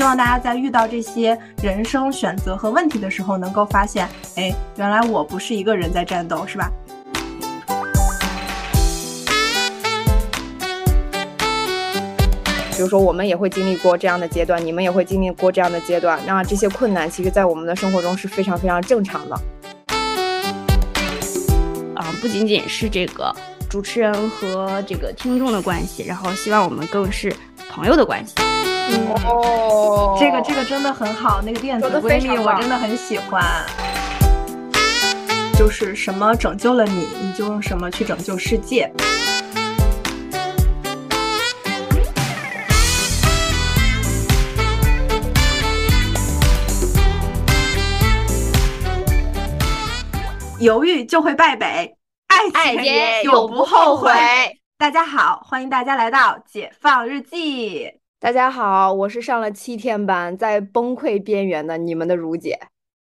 希望大家在遇到这些人生选择和问题的时候，能够发现，哎，原来我不是一个人在战斗，是吧？比如说，我们也会经历过这样的阶段，你们也会经历过这样的阶段。那这些困难，其实，在我们的生活中是非常非常正常的。啊，不仅仅是这个主持人和这个听众的关系，然后希望我们更是朋友的关系。哦，这个这个真的很好，那个电子闺蜜我真的很喜欢。就是什么拯救了你，你就用什么去拯救世界。犹豫就会败北，爱情永不后悔。大家好，欢迎大家来到解放日记。大家好，我是上了七天班，在崩溃边缘的你们的如姐。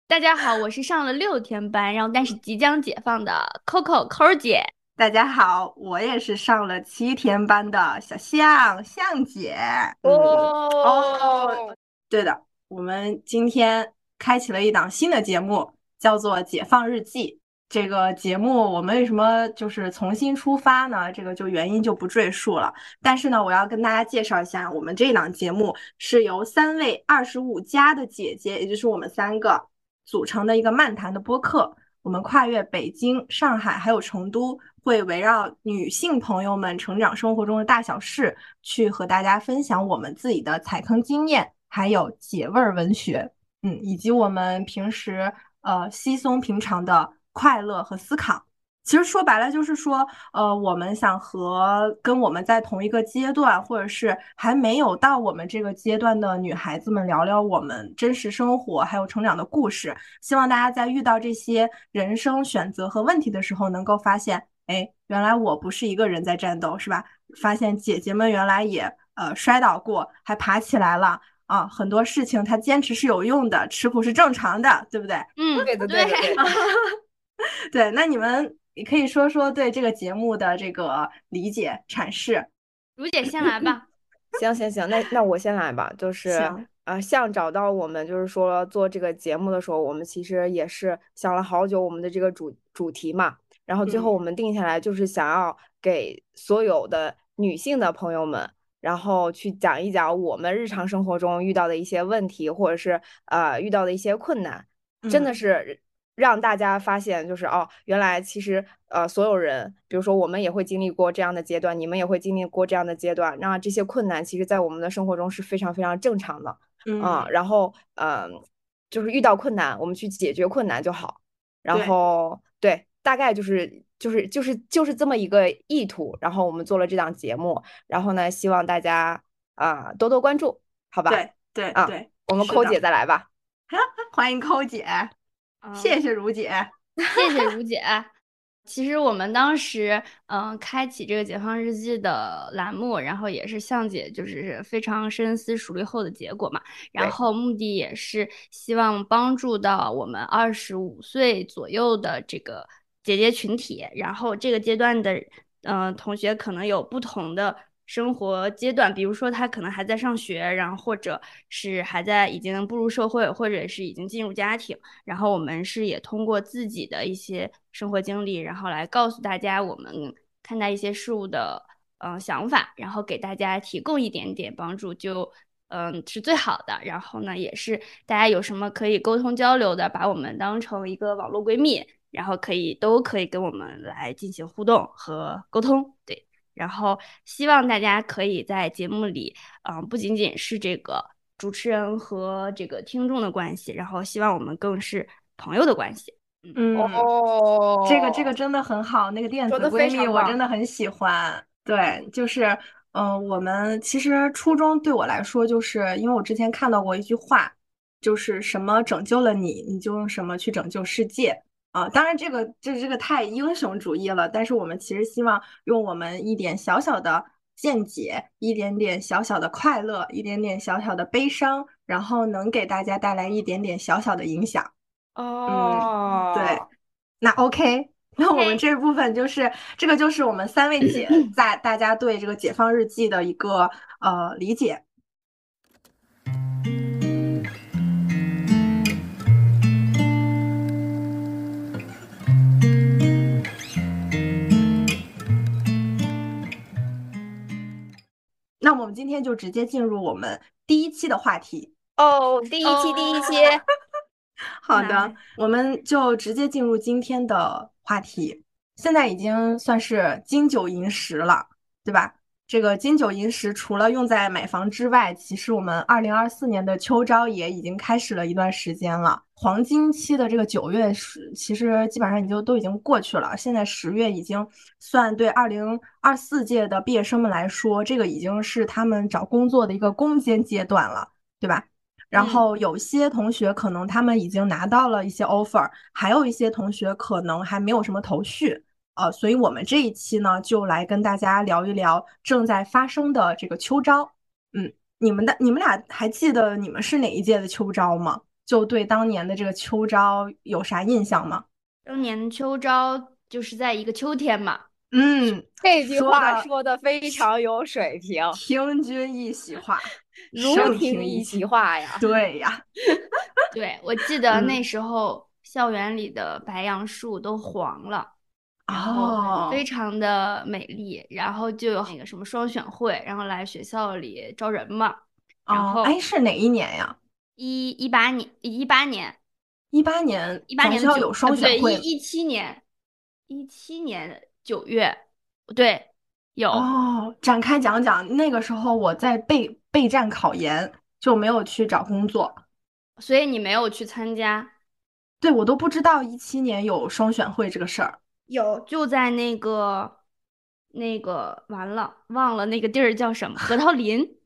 大家好，我是上了六天班，然后但是即将解放的 Coco 扣姐。大家好，我也是上了七天班的小象象姐。哦，对的，我们今天开启了一档新的节目。叫做《解放日记》这个节目，我们为什么就是重新出发呢？这个就原因就不赘述了。但是呢，我要跟大家介绍一下，我们这档节目是由三位二十五加的姐姐，也就是我们三个组成的一个漫谈的播客。我们跨越北京、上海还有成都，会围绕女性朋友们成长生活中的大小事，去和大家分享我们自己的踩坑经验，还有解味儿文学，嗯，以及我们平时。呃，稀松平常的快乐和思考，其实说白了就是说，呃，我们想和跟我们在同一个阶段，或者是还没有到我们这个阶段的女孩子们聊聊我们真实生活还有成长的故事。希望大家在遇到这些人生选择和问题的时候，能够发现，哎，原来我不是一个人在战斗，是吧？发现姐姐们原来也呃摔倒过，还爬起来了。啊，很多事情他坚持是有用的，吃苦是正常的，对不对？嗯，对的，对的，对。那你们也可以说说对这个节目的这个理解阐释。如姐先来吧。行行行，那那我先来吧。就是啊，像找到我们，就是说做这个节目的时候，我们其实也是想了好久我们的这个主主题嘛，然后最后我们定下来就是想要给所有的女性的朋友们。然后去讲一讲我们日常生活中遇到的一些问题，或者是呃遇到的一些困难，真的是让大家发现，就是哦，原来其实呃所有人，比如说我们也会经历过这样的阶段，你们也会经历过这样的阶段，那这些困难其实在我们的生活中是非常非常正常的，嗯，然后嗯，就是遇到困难，我们去解决困难就好，然后对，大概就是。就是就是就是这么一个意图，然后我们做了这档节目，然后呢，希望大家啊多多关注，好吧？对对啊，对，我们抠姐再来吧，欢迎抠姐，谢谢如姐，谢谢如姐。其实我们当时嗯开启这个解放日记的栏目，然后也是向姐就是非常深思熟虑后的结果嘛，然后目的也是希望帮助到我们二十五岁左右的这个。姐姐群体，然后这个阶段的，嗯，同学可能有不同的生活阶段，比如说他可能还在上学，然后或者是还在已经步入社会，或者是已经进入家庭，然后我们是也通过自己的一些生活经历，然后来告诉大家我们看待一些事物的，嗯，想法，然后给大家提供一点点帮助，就，嗯，是最好的。然后呢，也是大家有什么可以沟通交流的，把我们当成一个网络闺蜜。然后可以都可以跟我们来进行互动和沟通，对。然后希望大家可以在节目里，嗯，不仅仅是这个主持人和这个听众的关系，然后希望我们更是朋友的关系。嗯哦，这个这个真的很好，那个电子闺蜜我真的很喜欢。对，就是，嗯，我们其实初中对我来说，就是因为我之前看到过一句话，就是什么拯救了你，你就用什么去拯救世界。啊，当然这个这这个太英雄主义了，但是我们其实希望用我们一点小小的见解，一点点小小的快乐，一点点小小的悲伤，然后能给大家带来一点点小小的影响。哦，对，那 OK，那我们这部分就是这个就是我们三位姐 在大家对这个解放日记的一个呃理解。今天就直接进入我们第一期的话题哦，第一期，第一期。好的，我们就直接进入今天的话题。现在已经算是金九银十了，对吧？这个金九银十除了用在买房之外，其实我们二零二四年的秋招也已经开始了一段时间了。黄金期的这个九月是，其实基本上已经都已经过去了。现在十月已经算对二零二四届的毕业生们来说，这个已经是他们找工作的一个攻坚阶段了，对吧？然后有些同学可能他们已经拿到了一些 offer，还有一些同学可能还没有什么头绪。呃，所以我们这一期呢，就来跟大家聊一聊正在发生的这个秋招。嗯，你们的你们俩还记得你们是哪一届的秋招吗？就对当年的这个秋招有啥印象吗？当年秋招就是在一个秋天嘛。嗯，这句话说的非常有水平，听君一席话，如听一席话呀。对呀，对我记得那时候校园里的白杨树都黄了。然后非常的美丽，然后就有那个什么双选会，然后来学校里招人嘛。然后哎，是哪一年呀？一一八年，一八年，一八年，一八年就有双选会。对，一一七年，一七年九月，对，有。哦，展开讲讲。那个时候我在备备战考研，就没有去找工作，所以你没有去参加。对，我都不知道一七年有双选会这个事儿。有，就在那个那个完了，忘了那个地儿叫什么？核桃林，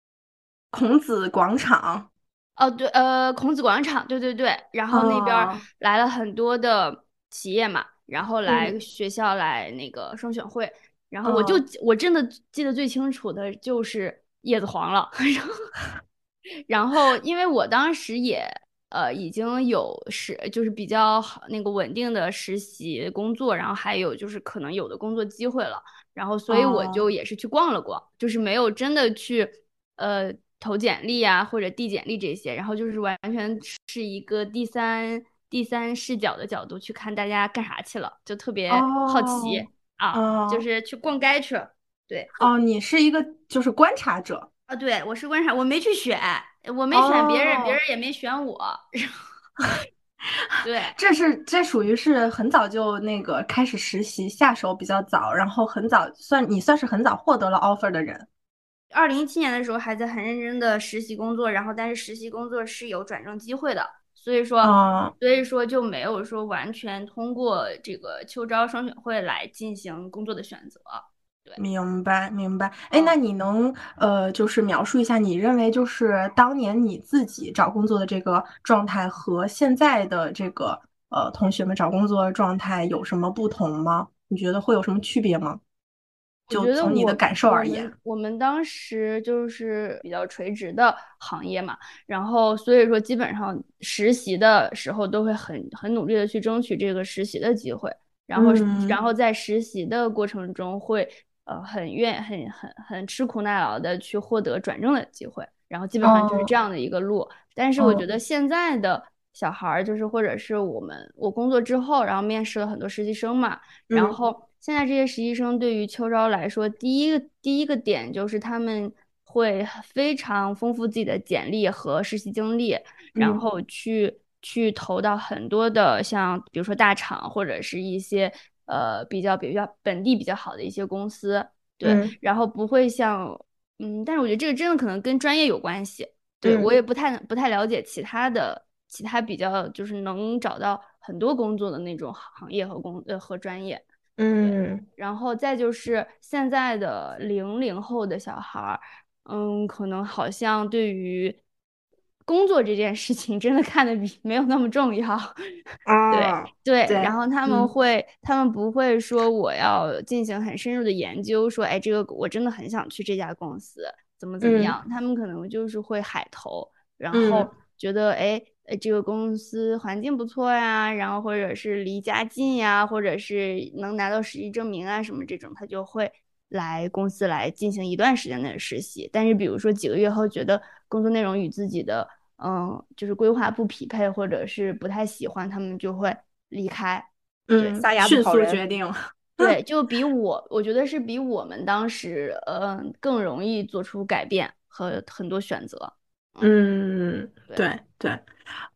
孔子广场。哦，对，呃，孔子广场，对对对。然后那边来了很多的企业嘛，然后来学校来那个双选会。然后我就我真的记得最清楚的就是叶子黄了，然后然后因为我当时也。呃，已经有实就是比较好那个稳定的实习工作，然后还有就是可能有的工作机会了，然后所以我就也是去逛了逛，就是没有真的去呃投简历啊或者递简历这些，然后就是完全是一个第三第三视角的角度去看大家干啥去了，就特别好奇啊，就是去逛街去了。对，哦，你是一个就是观察者啊，对我是观察，我没去选。我没选别人，别人也没选我。对，这是这属于是很早就那个开始实习，下手比较早，然后很早算你算是很早获得了 offer 的人。二零一七年的时候还在很认真的实习工作，然后但是实习工作是有转正机会的，所以说所以说就没有说完全通过这个秋招双选会来进行工作的选择。明白，明白。哎，那你能呃，就是描述一下，你认为就是当年你自己找工作的这个状态和现在的这个呃同学们找工作的状态有什么不同吗？你觉得会有什么区别吗？就从你的感受而言，我们当时就是比较垂直的行业嘛，然后所以说基本上实习的时候都会很很努力的去争取这个实习的机会，然后然后在实习的过程中会。呃，很愿很很很吃苦耐劳的去获得转正的机会，然后基本上就是这样的一个路。但是我觉得现在的小孩儿，就是或者是我们我工作之后，然后面试了很多实习生嘛，然后现在这些实习生对于秋招来说，第一个第一个点就是他们会非常丰富自己的简历和实习经历，然后去去投到很多的像比如说大厂或者是一些。呃，比较比较本地比较好的一些公司，对，然后不会像，嗯，但是我觉得这个真的可能跟专业有关系，对我也不太不太了解其他的其他比较就是能找到很多工作的那种行业和工呃和专业，嗯，然后再就是现在的零零后的小孩儿，嗯，可能好像对于。工作这件事情真的看得比没有那么重要，对对，然后他们会，他们不会说我要进行很深入的研究，说哎，这个我真的很想去这家公司，怎么怎么样？他们可能就是会海投，然后觉得哎，这个公司环境不错呀，然后或者是离家近呀，或者是能拿到实习证明啊什么这种，他就会来公司来进行一段时间的实习。但是比如说几个月后，觉得工作内容与自己的嗯，就是规划不匹配，或者是不太喜欢，他们就会离开。嗯，撒牙迅速决定。对，就比我，我觉得是比我们当时，嗯，更容易做出改变和很多选择。嗯，对对。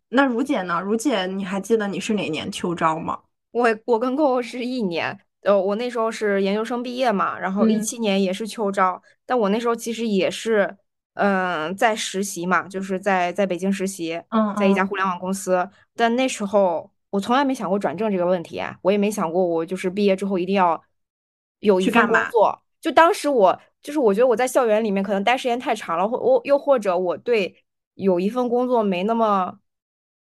那如姐呢？如姐，你还记得你是哪年秋招吗？我我跟 Coco 是一年，呃，我那时候是研究生毕业嘛，然后一七年也是秋招，但我那时候其实也是，嗯，在实习嘛，就是在在北京实习，在一家互联网公司，但那时候我从来没想过转正这个问题，我也没想过我就是毕业之后一定要有一份工作，就当时我就是我觉得我在校园里面可能待时间太长了，或我又或者我对有一份工作没那么。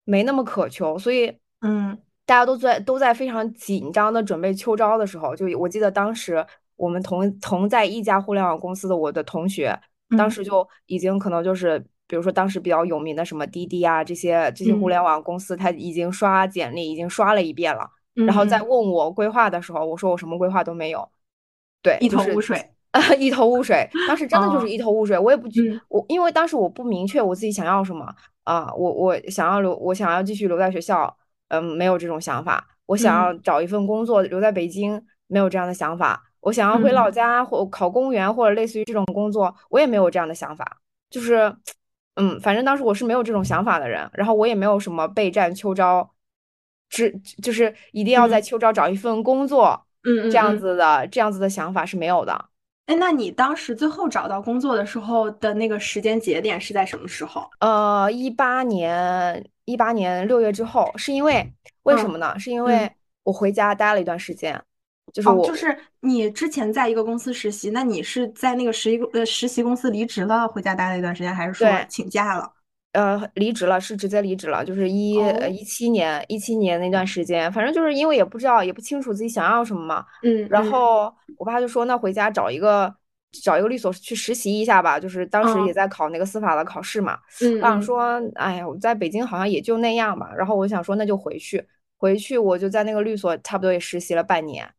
没那么渴求，所以，嗯，大家都在都在非常紧张的准备秋招的时候，就我记得当时我们同同在一家互联网公司的我的同学，当时就已经可能就是，比如说当时比较有名的什么滴滴啊这些这些互联网公司，他已经刷简历已经刷了一遍了，然后再问我规划的时候，我说我什么规划都没有，对，一头雾水啊，一头雾水，当时真的就是一头雾水，我也不我因为当时我不明确我自己想要什么。啊，我我想要留，我想要继续留在学校，嗯，没有这种想法。我想要找一份工作留在北京，没有这样的想法。我想要回老家或考公务员或者类似于这种工作，我也没有这样的想法。就是，嗯，反正当时我是没有这种想法的人。然后我也没有什么备战秋招，只就是一定要在秋招找一份工作，嗯，这样子的这样子的想法是没有的。哎，那你当时最后找到工作的时候的那个时间节点是在什么时候？呃，一八年，一八年六月之后，是因为为什么呢？是因为我回家待了一段时间，就是我就是你之前在一个公司实习，那你是在那个实习呃实习公司离职了，回家待了一段时间，还是说请假了？呃，离职了，是直接离职了，就是一一七年一七年那段时间，反正就是因为也不知道，也不清楚自己想要什么嘛。嗯，然后我爸就说，那回家找一个找一个律所去实习一下吧，就是当时也在考那个司法的考试嘛。嗯，我想说，哎呀，我在北京好像也就那样吧。然后我想说，那就回去，回去我就在那个律所差不多也实习了半年，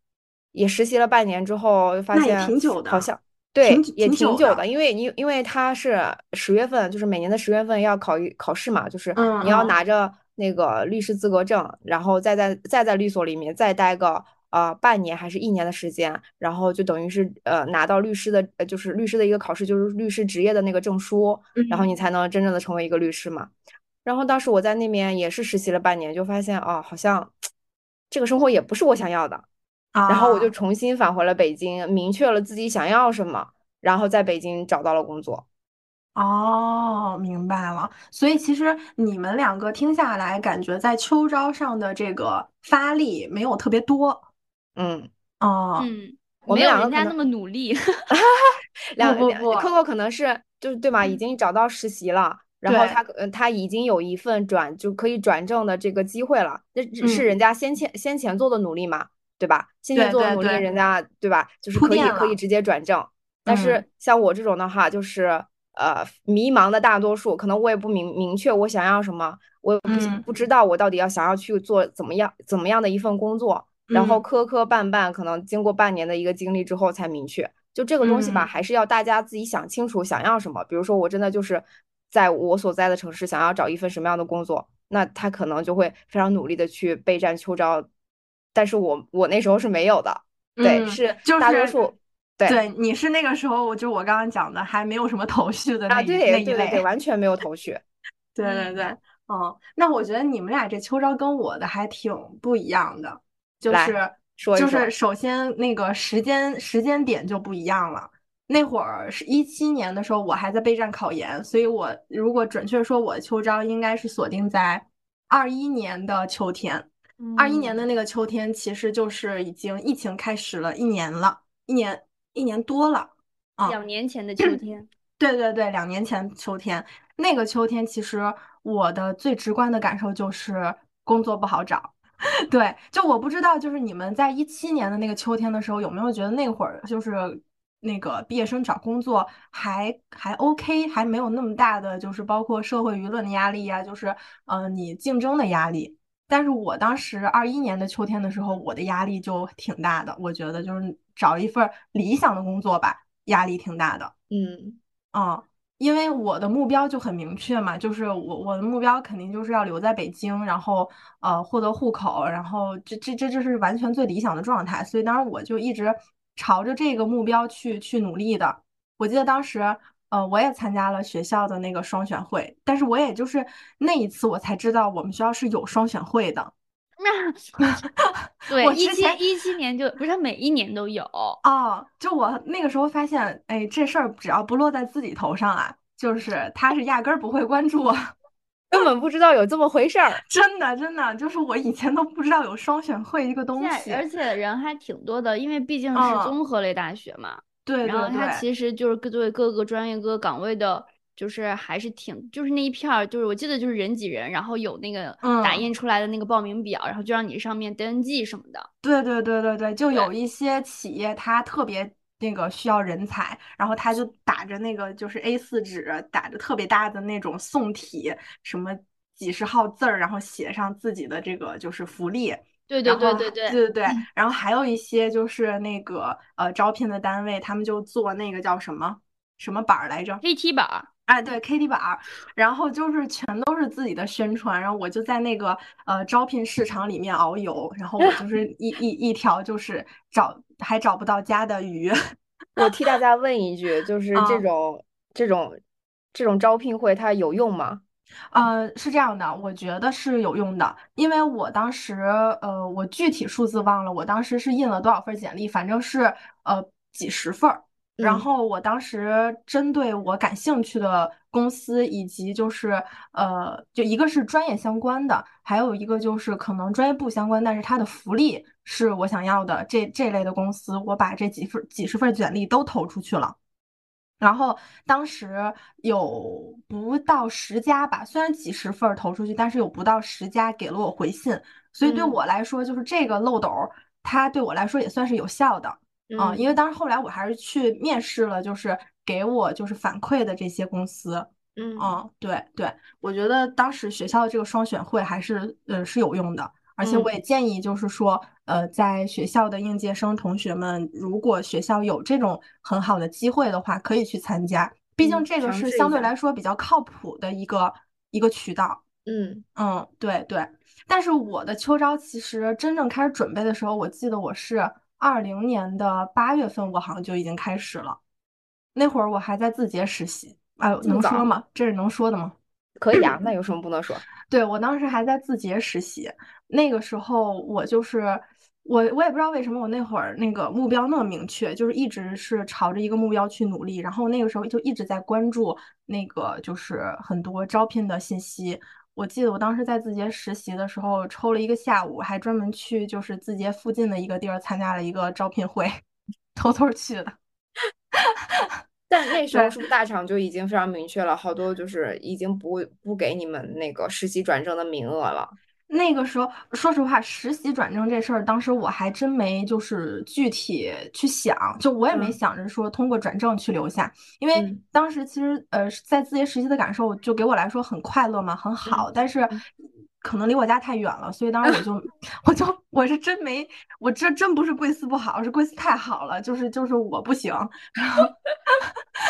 也实习了半年之后，发现好像。对，也挺久的，因为你因为他是十月份，就是每年的十月份要考一考试嘛，就是你要拿着那个律师资格证，然后再在再在律所里面再待个呃半年还是一年的时间，然后就等于是呃拿到律师的，就是律师的一个考试，就是律师职业的那个证书，然后你才能真正的成为一个律师嘛。然后当时我在那边也是实习了半年，就发现哦，好像这个生活也不是我想要的。然后我就重新返回了北京，明确了自己想要什么，然后在北京找到了工作。哦，明白了。所以其实你们两个听下来，感觉在秋招上的这个发力没有特别多。嗯，哦，嗯，我没有人家那么努力。两不不，Coco 可能是就是对吧？已经找到实习了，然后他呃他已经有一份转就可以转正的这个机会了。那是人家先前先前做的努力嘛？对吧？现在做的努力，人家对吧？就是可以可以直接转正。但是像我这种的话，就是呃迷茫的大多数，可能我也不明明确我想要什么，我不不知道我到底要想要去做怎么样怎么样的一份工作，然后磕磕绊绊，可能经过半年的一个经历之后才明确。就这个东西吧，还是要大家自己想清楚想要什么。比如说我真的就是在我所在的城市想要找一份什么样的工作，那他可能就会非常努力的去备战秋招。但是我我那时候是没有的，对，是大多数，对，对，你是那个时候，我就我刚刚讲的，还没有什么头绪的那对对对对，完全没有头绪，对对对，嗯，那我觉得你们俩这秋招跟我的还挺不一样的，就是就是首先那个时间时间点就不一样了，那会儿是一七年的时候，我还在备战考研，所以我如果准确说，我的秋招应该是锁定在二一年的秋天。二一年的那个秋天，其实就是已经疫情开始了一年了，一年一年多了啊。两年前的秋天，对对对，两年前秋天那个秋天，其实我的最直观的感受就是工作不好找。对，就我不知道，就是你们在一七年的那个秋天的时候，有没有觉得那会儿就是那个毕业生找工作还还 OK，还没有那么大的就是包括社会舆论的压力呀，就是嗯你竞争的压力。但是我当时二一年的秋天的时候，我的压力就挺大的。我觉得就是找一份理想的工作吧，压力挺大的。嗯，啊，因为我的目标就很明确嘛，就是我我的目标肯定就是要留在北京，然后呃获得户口，然后这这这这是完全最理想的状态，所以当时我就一直朝着这个目标去去努力的。我记得当时呃我也参加了学校的那个双选会，但是我也就是那一次我才知道我们学校是有双选会的。对，一七一七年就不是每一年都有哦。就我那个时候发现，哎，这事儿只要不落在自己头上啊，就是他是压根儿不会关注我，根本不知道有这么回事儿。真的，真的，就是我以前都不知道有双选会这个东西，而且人还挺多的，因为毕竟是综合类大学嘛。对，然后他其实就是对各个专业、各个岗位的。就是还是挺，就是那一片儿，就是我记得就是人挤人，然后有那个打印出来的那个报名表，然后就让你上面登记什么的。对对对对对，就有一些企业它特别那个需要人才，然后他就打着那个就是 A 四纸，打着特别大的那种宋体，什么几十号字儿，然后写上自己的这个就是福利。对对对对对对对对，然后还有一些就是那个呃招聘的单位，他们就做那个叫什么什么板儿来着？KT 板儿，哎对，KT 板儿，然后就是全都是自己的宣传，然后我就在那个呃招聘市场里面遨游，然后我就 是一一一条就是找还找不到家的鱼。我替大家问一句，就是这种这种这种招聘会它有用吗？呃，是这样的，我觉得是有用的，因为我当时呃我具体数字忘了，我当时是印了多少份简历，反正是呃几十份儿。然后我当时针对我感兴趣的公司，以及就是呃，就一个是专业相关的，还有一个就是可能专业不相关，但是它的福利是我想要的这这类的公司，我把这几份几十份简历都投出去了。然后当时有不到十家吧，虽然几十份投出去，但是有不到十家给了我回信，所以对我来说，就是这个漏斗，它对我来说也算是有效的。嗯，因为当时后来我还是去面试了，就是给我就是反馈的这些公司。嗯，对对，我觉得当时学校的这个双选会还是呃是有用的，而且我也建议就是说，呃，在学校的应届生同学们，如果学校有这种很好的机会的话，可以去参加，毕竟这个是相对来说比较靠谱的一个一个渠道。嗯嗯，对对，但是我的秋招其实真正开始准备的时候，我记得我是。二零年的八月份，我好像就已经开始了。那会儿我还在字节实习，哎，能说吗？这是能说的吗？可以啊，那有什么不能说？对我当时还在字节实习，那个时候我就是我，我也不知道为什么我那会儿那个目标那么明确，就是一直是朝着一个目标去努力。然后那个时候就一直在关注那个就是很多招聘的信息。我记得我当时在字节实习的时候，抽了一个下午，还专门去就是字节附近的一个地儿参加了一个招聘会，偷偷去的。但那时候是不是大厂就已经非常明确了，好多就是已经不不给你们那个实习转正的名额了。那个时候，说实话，实习转正这事儿，当时我还真没就是具体去想，就我也没想着说通过转正去留下，因为当时其实呃在字节实习的感受，就给我来说很快乐嘛，很好，但是可能离我家太远了，所以当时我就 我就我是真没，我这真不是贵司不好，是贵司太好了，就是就是我不行。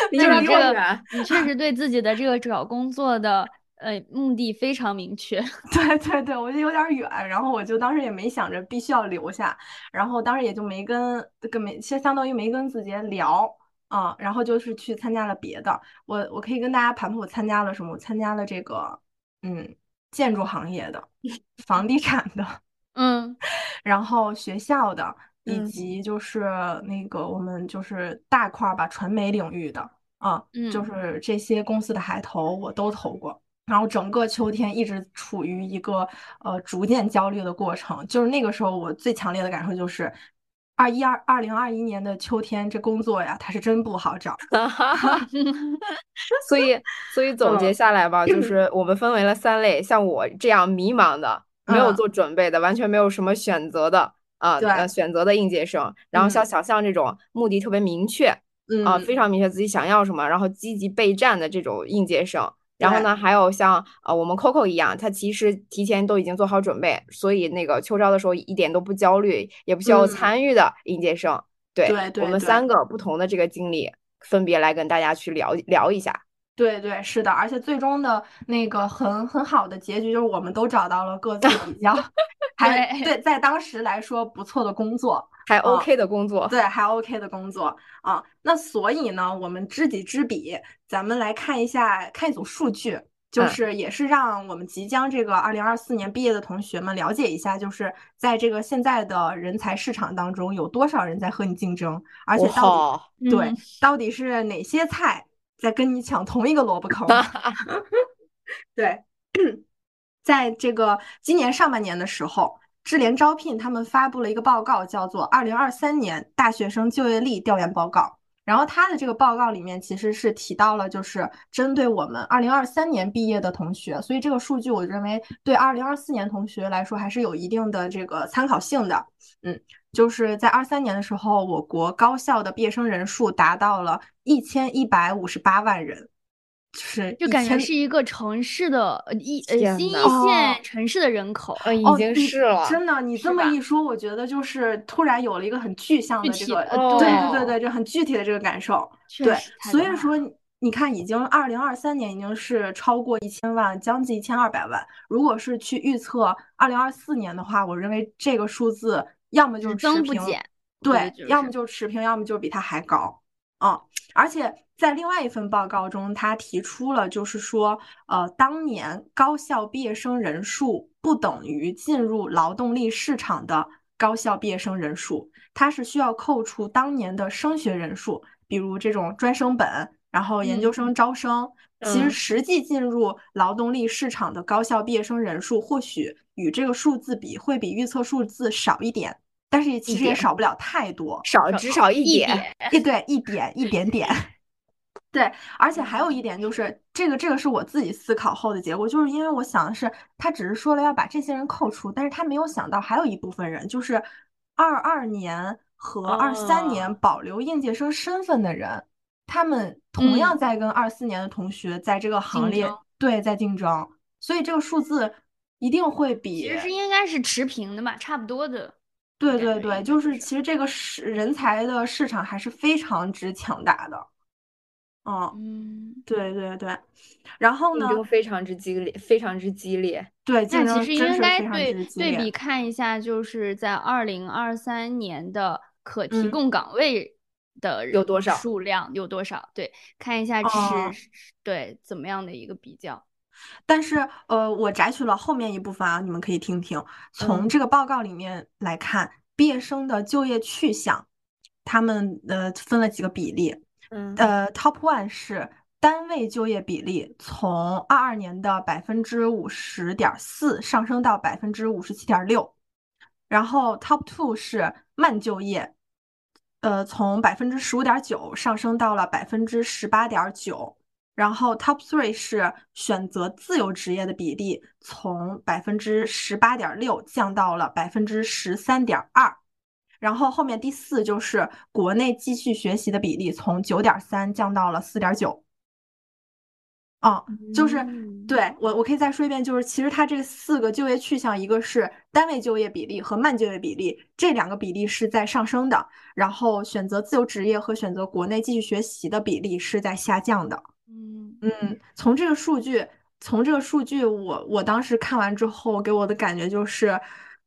离这个你确实对自己的这个找工作的。呃，目的非常明确。对对对，我就有点远，然后我就当时也没想着必须要留下，然后当时也就没跟跟没，其实相当于没跟子杰聊啊，然后就是去参加了别的。我我可以跟大家盘盘我参加了什么？我参加了这个嗯，建筑行业的，房地产的，嗯，然后学校的，以及就是那个我们就是大块吧，传媒领域的啊，就是这些公司的海投我都投过。然后整个秋天一直处于一个呃逐渐焦虑的过程，就是那个时候我最强烈的感受就是，二一二二零二一年的秋天这工作呀，它是真不好找。所以所以 总结下来吧，就是我们分为了三类，像我这样迷茫的、没有做准备的、完全没有什么选择的啊，选择的应届生，然后像小象这种目的特别明确啊，非常明确自己想要什么，然后积极备战的这种应届生。然后呢，还有像呃我们 Coco 一样，他其实提前都已经做好准备，所以那个秋招的时候一点都不焦虑，也不需要参与的应届生。对，我们三个不同的这个经历，分别来跟大家去聊聊一下。对对，是的，而且最终的那个很很好的结局就是我们都找到了各自比较 还对在当时来说不错的工作，还 OK 的工作，对，还 OK 的工作啊。那所以呢，我们知己知彼，咱们来看一下看一组数据，就是也是让我们即将这个二零二四年毕业的同学们了解一下，就是在这个现在的人才市场当中有多少人在和你竞争，而且到底对到底是哪些菜。在跟你抢同一个萝卜坑，对，在这个今年上半年的时候，智联招聘他们发布了一个报告，叫做《二零二三年大学生就业力调研报告》。然后他的这个报告里面其实是提到了，就是针对我们二零二三年毕业的同学，所以这个数据我认为对二零二四年同学来说还是有一定的这个参考性的。嗯，就是在二三年的时候，我国高校的毕业生人数达到了。一千一百五十八万人，就是就感觉是一个城市的一呃新一线城市的人口，呃已经是了。真的，你这么一说，我觉得就是突然有了一个很具象的这个，对对对对，就很具体的这个感受。对，所以说你看，已经二零二三年已经是超过一千万，将近一千二百万。如果是去预测二零二四年的话，我认为这个数字要么就是增不减，对，要么就持平，要么就比它还高。嗯，而且在另外一份报告中，他提出了，就是说，呃，当年高校毕业生人数不等于进入劳动力市场的高校毕业生人数，它是需要扣除当年的升学人数，比如这种专升本，然后研究生招生，其实实际进入劳动力市场的高校毕业生人数，或许与这个数字比，会比预测数字少一点。但是其实也少不了太多，少只少一点，一对一点一点点，对。而且还有一点就是，这个这个是我自己思考后的结果，就是因为我想的是，他只是说了要把这些人扣除，但是他没有想到还有一部分人，就是二二年和二三年保留应届生身份的人，他们同样在跟二四年的同学在这个行列对在竞争，所以这个数字一定会比其实应该是持平的吧，差不多的。对对对，就是其实这个市人才的市场还是非常之强大的，嗯，对对对，然后呢，非常之激烈，非常之激烈。对，那其实应该对对比看一下，就是在二零二三年的可提供岗位的有多少数量有多少？对，看一下是对怎么样的一个比较。但是，呃，我摘取了后面一部分啊，你们可以听听。从这个报告里面来看，毕业生的就业去向，他们呃分了几个比例。嗯，呃，Top one 是单位就业比例从二二年的百分之五十点四上升到百分之五十七点六，然后 Top two 是慢就业，呃，从百分之十五点九上升到了百分之十八点九。然后 top three 是选择自由职业的比例从百分之十八点六降到了百分之十三点二，然后后面第四就是国内继续学习的比例从九点三降到了四点九。啊，就是对我我可以再说一遍，就是其实它这四个就业去向，一个是单位就业比例和慢就业比例这两个比例是在上升的，然后选择自由职业和选择国内继续学习的比例是在下降的。嗯嗯，从这个数据，从这个数据，我我当时看完之后，给我的感觉就是，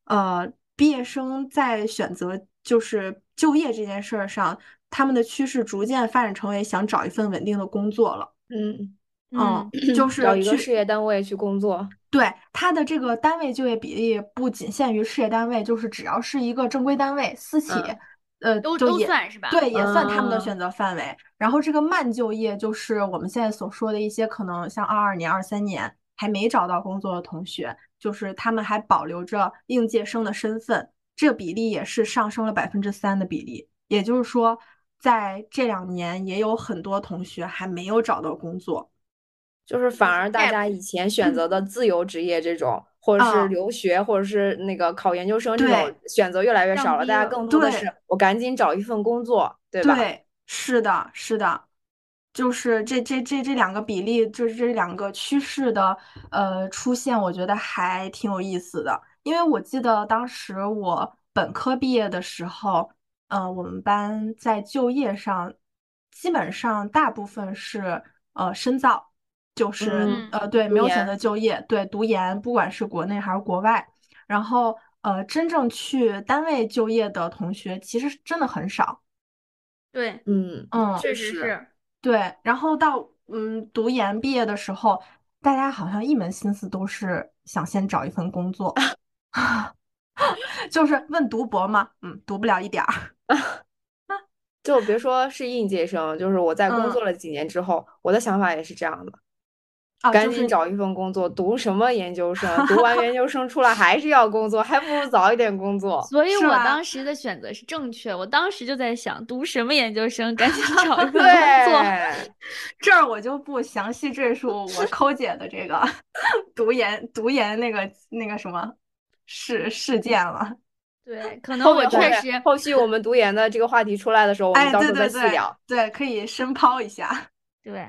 呃，毕业生在选择就是就业这件事儿上，他们的趋势逐渐发展成为想找一份稳定的工作了。嗯嗯，就是找一个事业单位去工作。对，他的这个单位就业比例不仅限于事业单位，就是只要是一个正规单位、私企。呃，都都算是吧？对，也算他们的选择范围。然后这个慢就业，就是我们现在所说的一些可能像二二年、二三年还没找到工作的同学，就是他们还保留着应届生的身份，这个比例也是上升了百分之三的比例。也就是说，在这两年也有很多同学还没有找到工作，就是反而大家以前选择的自由职业这种。或者是留学，或者是那个考研究生，这种选择越来越少了。大家更多的是我赶紧找一份工作，对吧？对，是的，是的，就是这这这这两个比例，就是这两个趋势的呃出现，我觉得还挺有意思的。因为我记得当时我本科毕业的时候，嗯，我们班在就业上基本上大部分是呃深造，就是呃对没有选择就业，对读研，不管是国内还是国外，然后呃真正去单位就业的同学其实真的很少。对，嗯嗯，确实是。对，然后到嗯读研毕业的时候，大家好像一门心思都是想先找一份工作 就是问读博吗？嗯，读不了一点儿。就别说是应届生，就是我在工作了几年之后，我的想法也是这样的。赶紧找一份工作，读什么研究生？读完研究生出来还是要工作，还不如早一点工作。所以我当时的选择是正确。我当时就在想，读什么研究生？赶紧 找一份工作。这儿我就不详细赘述 我抠姐的这个 读研读研那个那个什么事事件了。对，可能我确实后续我们读研的这个话题出来的时候，我们到时候再细聊。对，可以深抛一下。对。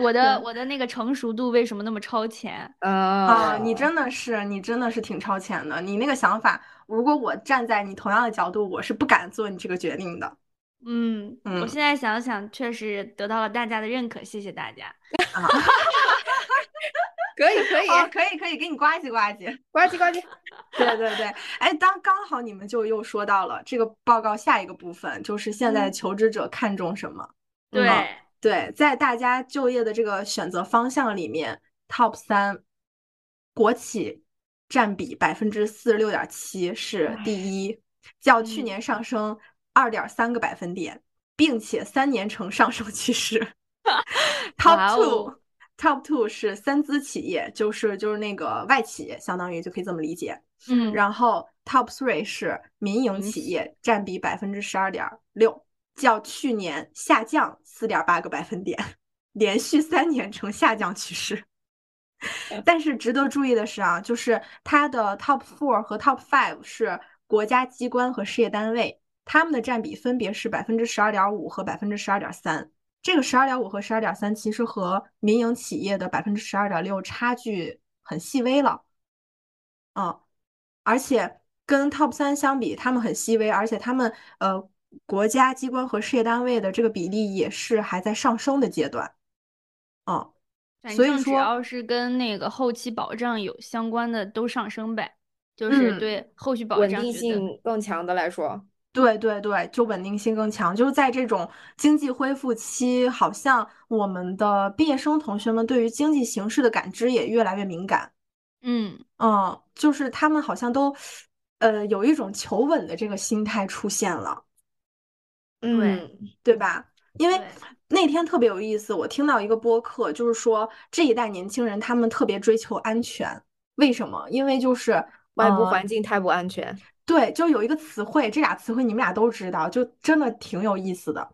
我的我的那个成熟度为什么那么超前？啊，你真的是你真的是挺超前的。你那个想法，如果我站在你同样的角度，我是不敢做你这个决定的。嗯，嗯我现在想想，确实得到了大家的认可，谢谢大家。可以可以可以可以，给你呱唧呱唧呱唧呱唧。对对对，哎，当刚好你们就又说到了这个报告下一个部分，就是现在求职者看重什么？对。对，在大家就业的这个选择方向里面，Top 三，国企占比百分之四十六点七是第一，较去年上升二点三个百分点，并且三年呈上升趋势。Top two，Top two 是三资企业，就是就是那个外企，相当于就可以这么理解。嗯，然后 Top three 是民营企业，占比百分之十二点六。较去年下降四点八个百分点，连续三年呈下降趋势。但是值得注意的是啊，就是它的 top four 和 top five 是国家机关和事业单位，他们的占比分别是百分之十二点五和百分之十二点三。这个十二点五和十二点三其实和民营企业的百分之十二点六差距很细微了。嗯，而且跟 top 三相比，他们很细微，而且他们呃。国家机关和事业单位的这个比例也是还在上升的阶段，嗯，所以说只要是跟那个后期保障有相关的都上升呗，就是对后续保障稳定性更强的来说，对。对对，就稳定性更强，就是在这种经济恢复期，好像我们的毕业生同学们对于经济形势的感知也越来越敏感，嗯。嗯，就是他们好像都呃有一种求稳的这个心态出现了。对对吧？因为那天特别有意思，我听到一个播客，就是说这一代年轻人他们特别追求安全，为什么？因为就是外部环境太不安全。对，就有一个词汇，这俩词汇你们俩都知道，就真的挺有意思的。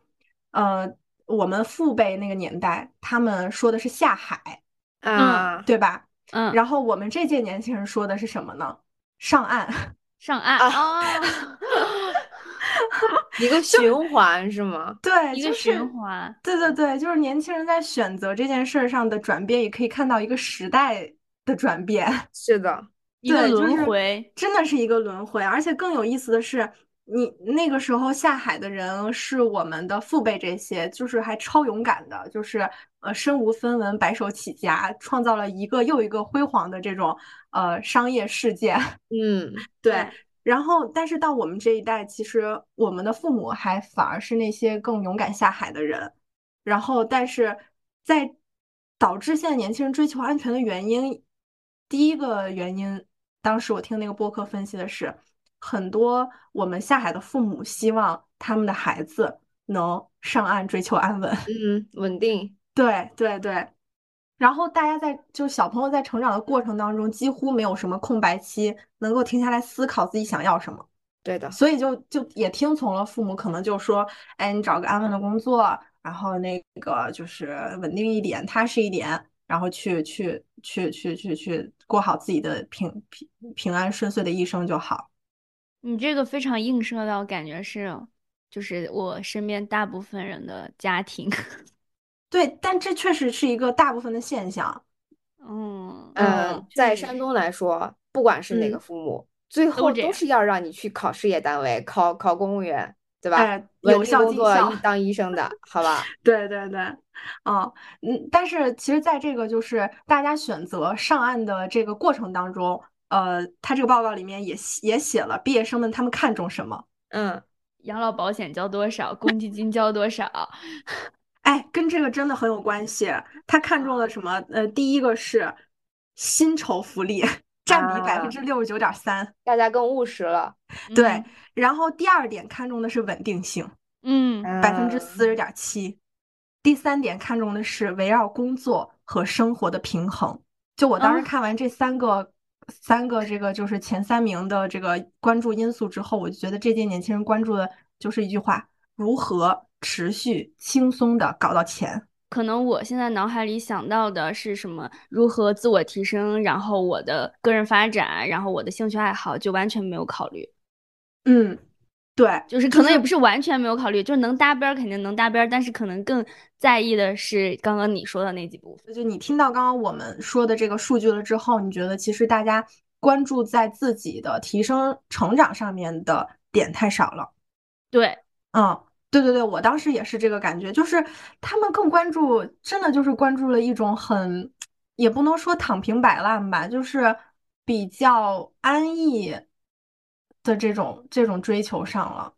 呃，我们父辈那个年代，他们说的是下海啊，对吧？嗯。然后我们这届年轻人说的是什么呢？上岸，上岸啊。一个循环是吗？对，一个循环。对对对，就是年轻人在选择这件事上的转变，也可以看到一个时代的转变。是的，一个轮回，真的是一个轮回。而且更有意思的是，你那个时候下海的人是我们的父辈，这些就是还超勇敢的，就是呃身无分文，白手起家，创造了一个又一个辉煌的这种呃商业事件。嗯，对。然后，但是到我们这一代，其实我们的父母还反而是那些更勇敢下海的人。然后，但是在导致现在年轻人追求安全的原因，第一个原因，当时我听那个播客分析的是，很多我们下海的父母希望他们的孩子能上岸追求安稳，嗯，稳定，对 对对。然后大家在就小朋友在成长的过程当中，几乎没有什么空白期，能够停下来思考自己想要什么。对的，所以就就也听从了父母，可能就说，哎，你找个安稳的工作，然后那个就是稳定一点、踏实一点，然后去去去去去去过好自己的平平平安顺遂的一生就好。你这个非常映射到，感觉是就是我身边大部分人的家庭。对，但这确实是一个大部分的现象。嗯嗯，在山东来说，不管是哪个父母，最后都是要让你去考事业单位，考考公务员，对吧？有效工作当医生的，好吧？对对对，嗯嗯，但是其实，在这个就是大家选择上岸的这个过程当中，呃，他这个报告里面也也写了毕业生们他们看重什么？嗯，养老保险交多少？公积金交多少？哎，跟这个真的很有关系。他看中了什么？呃，第一个是薪酬福利，占比百分之六十九点三，大家更务实了。对，然后第二点看中的是稳定性，嗯，百分之四十点七。第三点看中的是围绕工作和生活的平衡。就我当时看完这三个三个这个就是前三名的这个关注因素之后，我就觉得这届年轻人关注的就是一句话：如何。持续轻松的搞到钱，可能我现在脑海里想到的是什么？如何自我提升，然后我的个人发展，然后我的兴趣爱好，就完全没有考虑。嗯，对，就是可能也不是完全没有考虑，就是能搭边肯定能搭边，但是可能更在意的是刚刚你说的那几部分。就你听到刚刚我们说的这个数据了之后，你觉得其实大家关注在自己的提升成长上面的点太少了。对，嗯。对对对，我当时也是这个感觉，就是他们更关注，真的就是关注了一种很，也不能说躺平摆烂吧，就是比较安逸的这种这种追求上了。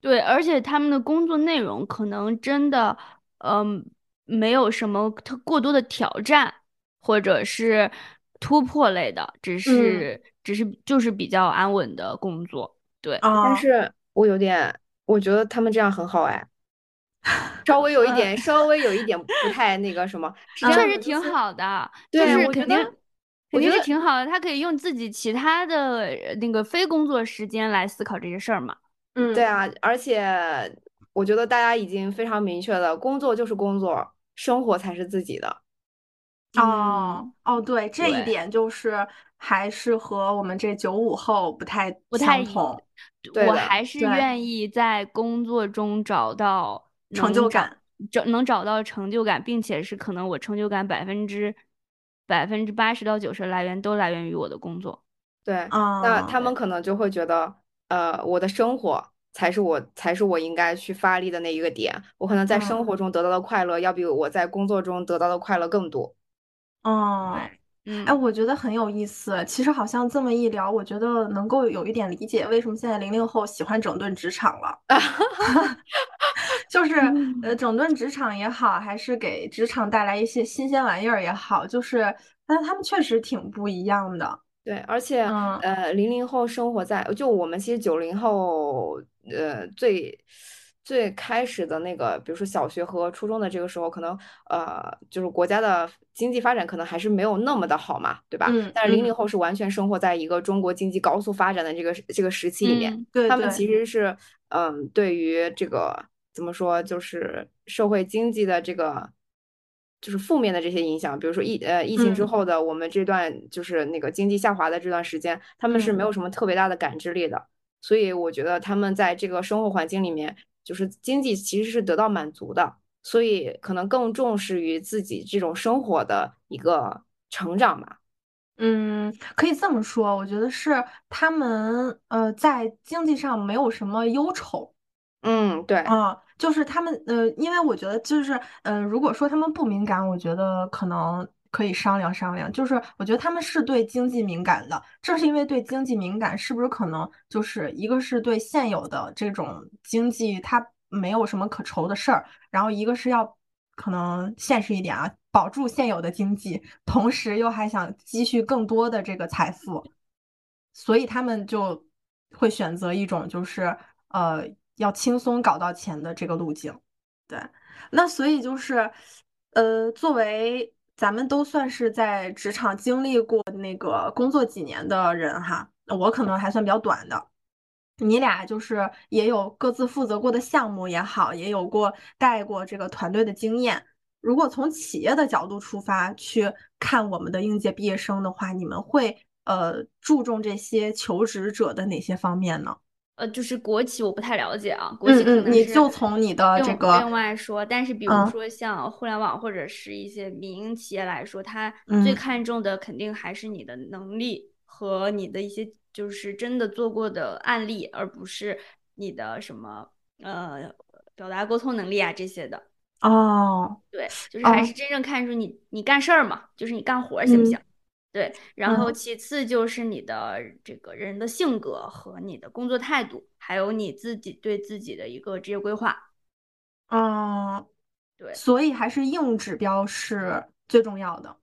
对，而且他们的工作内容可能真的，嗯，没有什么特过多的挑战或者是突破类的，只是只是就是比较安稳的工作。对，但是我有点。我觉得他们这样很好哎，稍微有一点，稍微有一点不 太那个什么，确实挺好的。对，我觉得我觉得挺好的。他可以用自己其他的那个非工作时间来思考这些事儿嘛。嗯，对啊，而且我觉得大家已经非常明确了，工作就是工作，生活才是自己的。哦哦，对，这一点就是还是和我们这九五后不太不太同。我还是愿意在工作中找到成就感，找能找到成就感，并且是可能我成就感百分之百分之八十到九十来源都来源于我的工作。对，那他们可能就会觉得，呃，我的生活才是我才是我应该去发力的那一个点。我可能在生活中得到的快乐，要比我在工作中得到的快乐更多。哦。嗯，哎，我觉得很有意思。其实好像这么一聊，我觉得能够有一点理解为什么现在零零后喜欢整顿职场了。就是呃，整顿职场也好，还是给职场带来一些新鲜玩意儿也好，就是，但他们确实挺不一样的。对，而且呃，零零后生活在，就我们其实九零后，呃，最。最开始的那个，比如说小学和初中的这个时候，可能呃，就是国家的经济发展可能还是没有那么的好嘛，对吧？嗯。但是零零后是完全生活在一个中国经济高速发展的这个这个时期里面，对他们其实是嗯，对于这个怎么说，就是社会经济的这个就是负面的这些影响，比如说疫呃疫情之后的我们这段就是那个经济下滑的这段时间，他们是没有什么特别大的感知力的，所以我觉得他们在这个生活环境里面。就是经济其实是得到满足的，所以可能更重视于自己这种生活的一个成长吧。嗯，可以这么说，我觉得是他们呃在经济上没有什么忧愁。嗯，对，啊，就是他们呃，因为我觉得就是嗯，如果说他们不敏感，我觉得可能。可以商量商量，就是我觉得他们是对经济敏感的，正是因为对经济敏感，是不是可能就是一个是对现有的这种经济它没有什么可愁的事儿，然后一个是要可能现实一点啊，保住现有的经济，同时又还想积蓄更多的这个财富，所以他们就会选择一种就是呃要轻松搞到钱的这个路径。对，那所以就是呃作为。咱们都算是在职场经历过那个工作几年的人哈，我可能还算比较短的。你俩就是也有各自负责过的项目也好，也有过带过这个团队的经验。如果从企业的角度出发去看我们的应届毕业生的话，你们会呃注重这些求职者的哪些方面呢？呃，就是国企我不太了解啊，国企可能你就从你的这个另外说，但是比如说像互联网或者是一些民营企业来说，它最看重的肯定还是你的能力和你的一些就是真的做过的案例，而不是你的什么呃表达沟通能力啊这些的。哦，对，就是还是真正看出你你干事儿嘛，就是你干活行不行？对，然后其次就是你的这个人的性格和你的工作态度，还有你自己对自己的一个职业规划。嗯，对，所以还是硬指标是最重要的。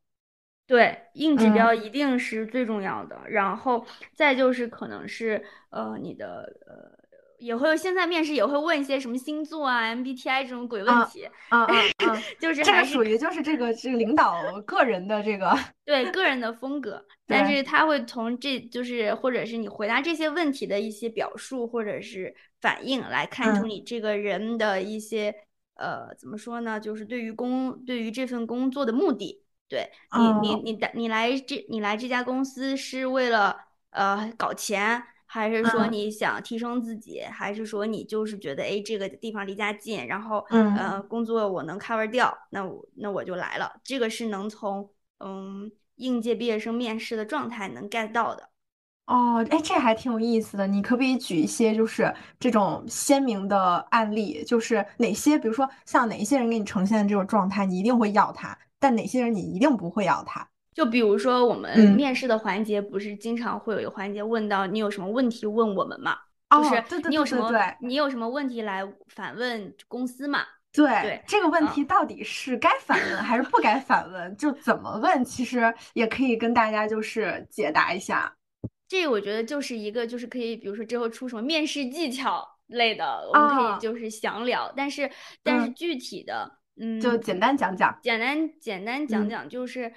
对，硬指标一定是最重要的，然后再就是可能是呃你的呃。也会现在面试也会问一些什么星座啊、MBTI 这种鬼问题啊啊啊，就是这个属于就是这个这个领导个人的这个 对 个人的风格，但是他会从这就是或者是你回答这些问题的一些表述或者是反应来看出你这个人的一些呃怎么说呢？就是对于工对于这份工作的目的，对你你你的你来这你来这家公司是为了呃搞钱。还是说你想提升自己，还是说你就是觉得哎这个地方离家近，然后呃工作我能 cover 掉，那我那我就来了。这个是能从嗯应届毕业生面试的状态能 get 到的。哦，哎，这还挺有意思的。你可不可以举一些就是这种鲜明的案例？就是哪些，比如说像哪一些人给你呈现的这种状态，你一定会要他，但哪些人你一定不会要他？就比如说我们面试的环节，不是经常会有一个环节问到你有什么问题问我们嘛？就是你有什么你有什么问题来反问公司嘛？对，这个问题到底是该反问还是不该反问？就怎么问，其实也可以跟大家就是解答一下。这个我觉得就是一个就是可以，比如说之后出什么面试技巧类的，我们可以就是详聊。但是但是具体的。嗯，就简单讲讲，简单简单讲讲，就是嗯，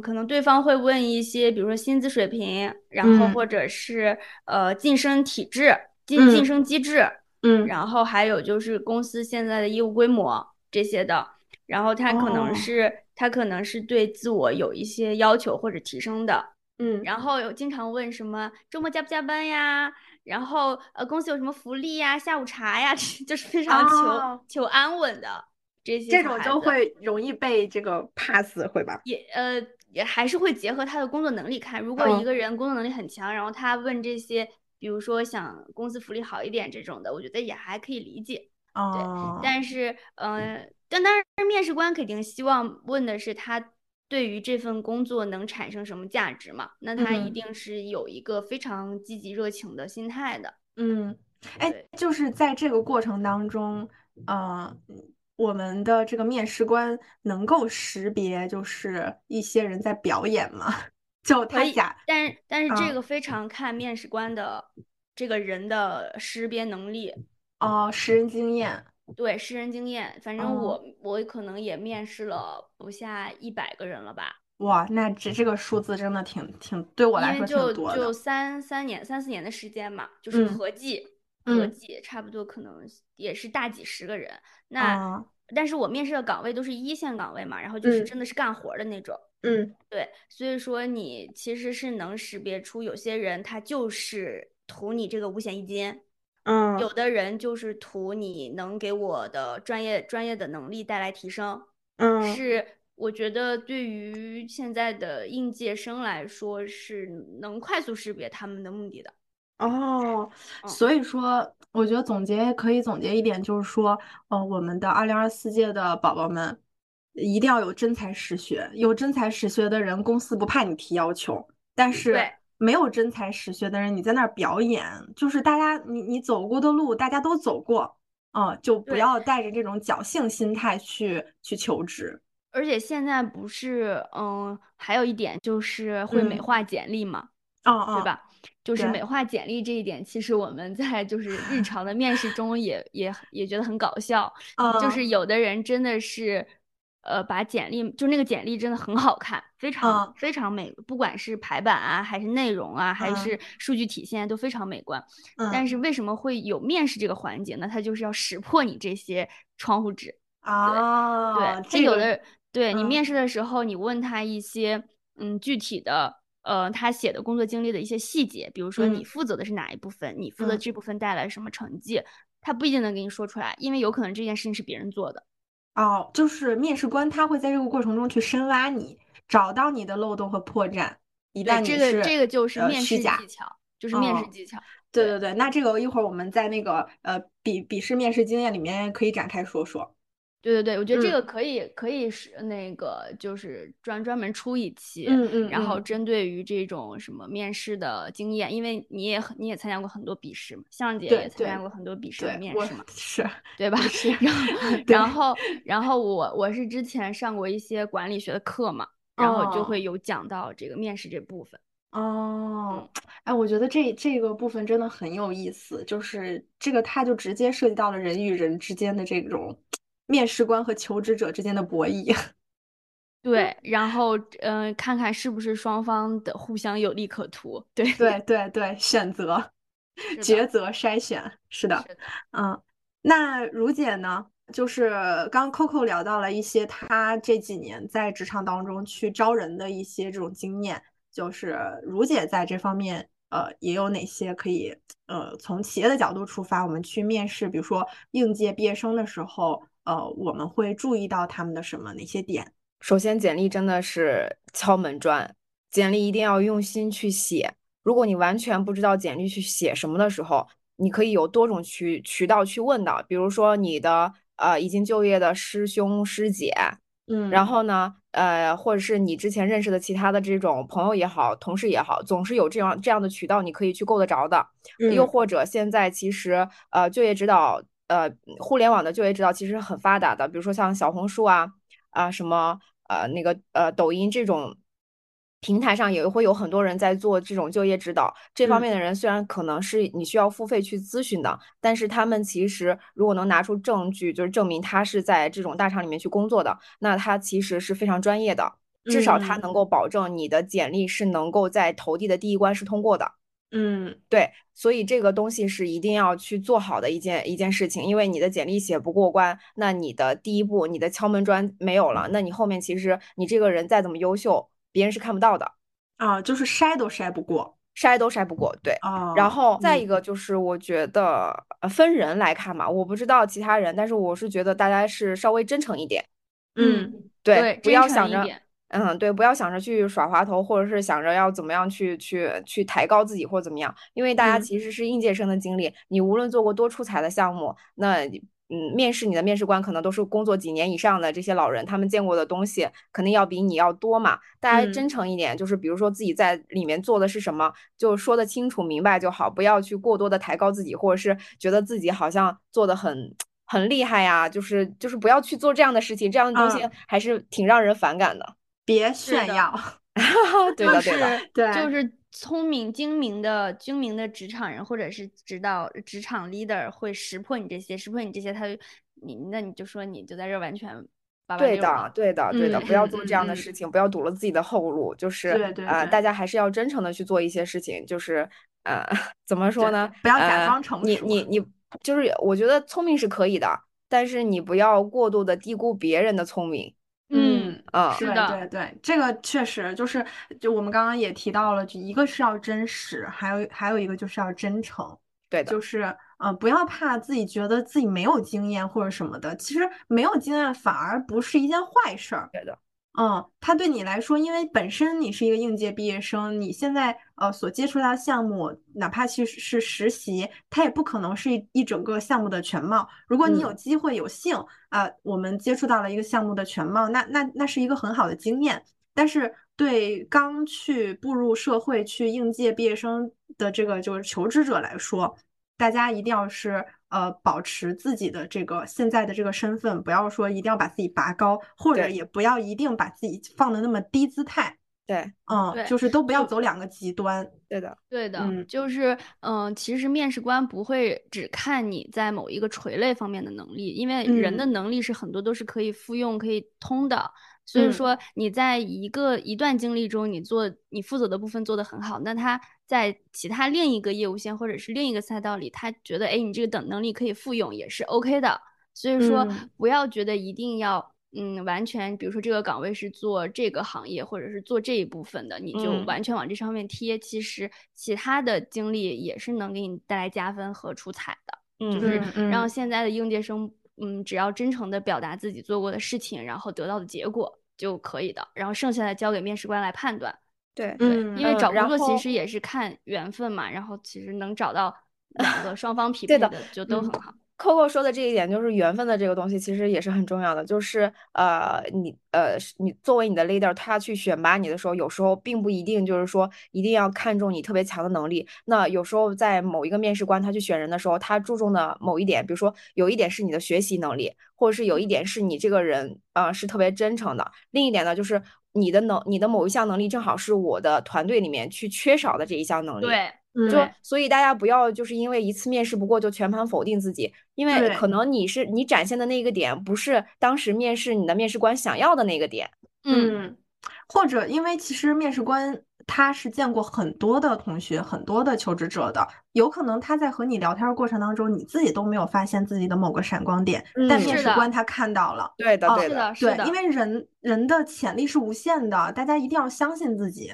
可能对方会问一些，比如说薪资水平，然后或者是呃晋升体制、晋晋升机制，嗯，然后还有就是公司现在的业务规模这些的，然后他可能是他可能是对自我有一些要求或者提升的，嗯，然后有经常问什么周末加不加班呀，然后呃公司有什么福利呀、下午茶呀，就是非常求求安稳的。这些这种就会容易被这个 pass 会吧？也呃也还是会结合他的工作能力看。如果一个人工作能力很强，然后他问这些，比如说想公司福利好一点这种的，我觉得也还可以理解。哦。对，但是呃，但当然面试官肯定希望问的是他对于这份工作能产生什么价值嘛？那他一定是有一个非常积极热情的心态的。嗯，哎，就是在这个过程当中，嗯。我们的这个面试官能够识别，就是一些人在表演吗？就他假，但是但是这个非常看面试官的这个人的识别能力哦，识人经验，对，识人经验。反正我我可能也面试了不下一百个人了吧？哇，那这这个数字真的挺挺对我来说挺多的。就就三三年三四年的时间嘛，就是合计合计差不多可能也是大几十个人。那，但是我面试的岗位都是一线岗位嘛，然后就是真的是干活的那种。嗯，对，所以说你其实是能识别出有些人他就是图你这个五险一金，嗯，有的人就是图你能给我的专业专业的能力带来提升。嗯，是我觉得对于现在的应届生来说是能快速识别他们的目的的。哦，所以说，我觉得总结可以总结一点，就是说，呃，我们的二零二四届的宝宝们一定要有真才实学。有真才实学的人，公司不怕你提要求；但是没有真才实学的人，你在那儿表演，就是大家你你走过的路，大家都走过，嗯，就不要带着这种侥幸心态去去求职。而且现在不是，嗯，还有一点就是会美化简历嘛，哦对吧？就是美化简历这一点，其实我们在就是日常的面试中也也也觉得很搞笑。就是有的人真的是，呃，把简历就那个简历真的很好看，非常非常美，不管是排版啊，还是内容啊，还是数据体现都非常美观。但是为什么会有面试这个环节呢？他就是要识破你这些窗户纸啊。对，他有的对你面试的时候，你问他一些嗯具体的。呃，他写的工作经历的一些细节，比如说你负责的是哪一部分，你负责这部分带来什么成绩，他不一定能给你说出来，因为有可能这件事情是别人做的。哦，就是面试官他会在这个过程中去深挖你，找到你的漏洞和破绽。一旦这个这个就是面试技巧，就是面试技巧。对对对，那这个一会儿我们在那个呃笔笔试面试经验里面可以展开说说。对对对，我觉得这个可以可以是那个就是专专门出一期，嗯嗯，然后针对于这种什么面试的经验，因为你也你也参加过很多笔试嘛，向姐也参加过很多笔试的面试嘛，是对吧？是。然后然后我我是之前上过一些管理学的课嘛，然后就会有讲到这个面试这部分。哦，哎，我觉得这这个部分真的很有意思，就是这个它就直接涉及到了人与人之间的这种。面试官和求职者之间的博弈，对，然后嗯，看看是不是双方的互相有利可图，对对对对，选择、抉择、筛选，是的，嗯，那如姐呢？就是刚 Coco 聊到了一些她这几年在职场当中去招人的一些这种经验，就是如姐在这方面，呃，也有哪些可以，呃，从企业的角度出发，我们去面试，比如说应届毕业生的时候。呃，我们会注意到他们的什么哪些点？首先，简历真的是敲门砖，简历一定要用心去写。如果你完全不知道简历去写什么的时候，你可以有多种渠渠道去问的，比如说你的呃已经就业的师兄师姐，嗯，然后呢，呃，或者是你之前认识的其他的这种朋友也好，同事也好，总是有这样这样的渠道，你可以去够得着的。又或者现在其实呃就业指导。呃，互联网的就业指导其实很发达的，比如说像小红书啊啊什么呃那个呃抖音这种平台上也会有很多人在做这种就业指导。这方面的人虽然可能是你需要付费去咨询的，但是他们其实如果能拿出证据，就是证明他是在这种大厂里面去工作的，那他其实是非常专业的，至少他能够保证你的简历是能够在投递的第一关是通过的。嗯，对，所以这个东西是一定要去做好的一件一件事情，因为你的简历写不过关，那你的第一步，你的敲门砖没有了，那你后面其实你这个人再怎么优秀，别人是看不到的。啊，就是筛都筛不过，筛都筛不过，对啊。然后再一个就是，我觉得分人来看嘛，我不知道其他人，但是我是觉得大家是稍微真诚一点，嗯，对，不要想着。嗯，对，不要想着去耍滑头，或者是想着要怎么样去去去抬高自己或者怎么样，因为大家其实是应届生的经历，你无论做过多出彩的项目，那嗯，面试你的面试官可能都是工作几年以上的这些老人，他们见过的东西肯定要比你要多嘛。大家真诚一点，就是比如说自己在里面做的是什么，就说的清楚明白就好，不要去过多的抬高自己，或者是觉得自己好像做的很很厉害呀，就是就是不要去做这样的事情，这样的东西还是挺让人反感的。别炫耀，对的，对的，对，就是聪明精明的精明的职场人或者是指导职场 leader 会识破你这些，识破你这些，他你那你就说你就在这完全对的，对的，对的，不要做这样的事情，不要堵了自己的后路，就是啊，大家还是要真诚的去做一些事情，就是呃，怎么说呢？不要假装成熟，你你你，就是我觉得聪明是可以的，但是你不要过度的低估别人的聪明。嗯啊，是的，对对，这个确实就是，就我们刚刚也提到了，就一个是要真实，还有还有一个就是要真诚，对的，就是嗯，不要怕自己觉得自己没有经验或者什么的，其实没有经验反而不是一件坏事儿，对的。嗯，他对你来说，因为本身你是一个应届毕业生，你现在呃所接触到项目，哪怕其实是实习，它也不可能是一一整个项目的全貌。如果你有机会有幸啊，我们接触到了一个项目的全貌，那那那是一个很好的经验。但是对刚去步入社会去应届毕业生的这个就是求职者来说，大家一定要是。呃，保持自己的这个现在的这个身份，不要说一定要把自己拔高，或者也不要一定把自己放的那么低姿态。对，嗯，就是都不要走两个极端。对的，对的，就是嗯，其实面试官不会只看你在某一个垂类方面的能力，因为人的能力是很多都是可以复用、可以通的。所以说你在一个一段经历中，你做你负责的部分做得很好，那他在其他另一个业务线或者是另一个赛道里，他觉得哎，你这个等能力可以复用，也是 OK 的。所以说不要觉得一定要嗯完全，比如说这个岗位是做这个行业或者是做这一部分的，你就完全往这上面贴。其实其他的经历也是能给你带来加分和出彩的，嗯就是让现在的应届生。嗯，只要真诚的表达自己做过的事情，然后得到的结果就可以的，然后剩下的交给面试官来判断。对嗯，因为找工作其实也是看缘分嘛，然后其实能找到 两个双方匹配的就都很好。Coco 说的这一点就是缘分的这个东西，其实也是很重要的。就是呃，你呃，你作为你的 leader，他去选拔你的时候，有时候并不一定就是说一定要看重你特别强的能力。那有时候在某一个面试官他去选人的时候，他注重的某一点，比如说有一点是你的学习能力，或者是有一点是你这个人啊、呃、是特别真诚的。另一点呢，就是你的能你的某一项能力正好是我的团队里面去缺少的这一项能力。对，嗯就所以大家不要就是因为一次面试不过就全盘否定自己，因为可能你是你展现的那个点不是当时面试你的面试官想要的那个点。嗯，嗯，或者因为其实面试官他是见过很多的同学，很多的求职者的，有可能他在和你聊天过程当中，你自己都没有发现自己的某个闪光点，但嗯面试官他看到了。对的，哦对的，对，的，因为人人的潜力是无限的，大家一定要相信自己。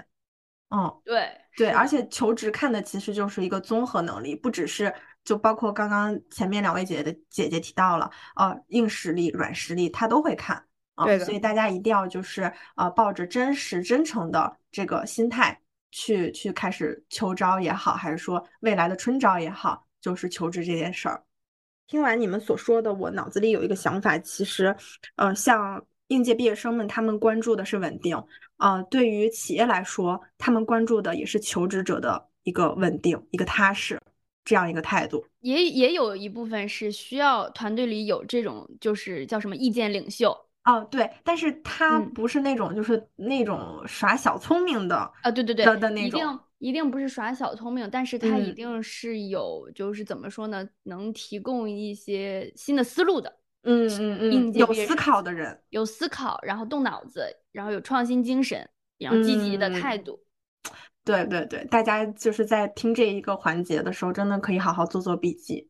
嗯，对对，而且求职看的其实就是一个综合能力，不只是就包括刚刚前面两位姐姐的姐姐提到了，呃，硬实力、软实力，他都会看啊，对的所以大家一定要就是呃，抱着真实、真诚的这个心态去去开始秋招也好，还是说未来的春招也好，就是求职这件事儿。听完你们所说的，我脑子里有一个想法，其实，呃，像应届毕业生们，他们关注的是稳定，呃，对于企业来说，他们关注的也是求职者的一个稳定、一个踏实这样一个态度。也也有一部分是需要团队里有这种就是叫什么意见领袖哦，对，但是他嗯不是那种就是那种耍小聪明的，啊，对对对，的的那种一定一定不是耍小聪明，但是他一嗯定是有就是怎么说呢，能提供一些新的思路的，嗯嗯嗯，有思考的人。有思考，然后动脑子，然后有创新精神，然后积极的嗯态度。对对对，大家就是在听这一个环节的时候，真的可以好好做做笔记。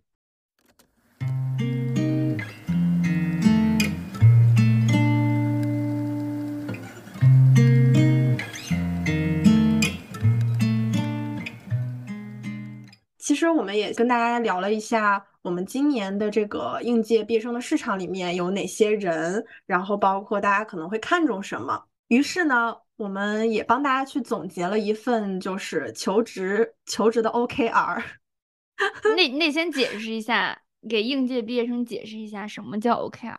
其实我们也跟大家聊了一下，我们今年的这个应届毕业生的市场里面有哪些人，然后包括大家可能会看重什么。于是呢，我们也帮大家去总结了一份就是求职求职的 OKR。那那先解释一下，给应届毕业生解释一下什么叫 OKR。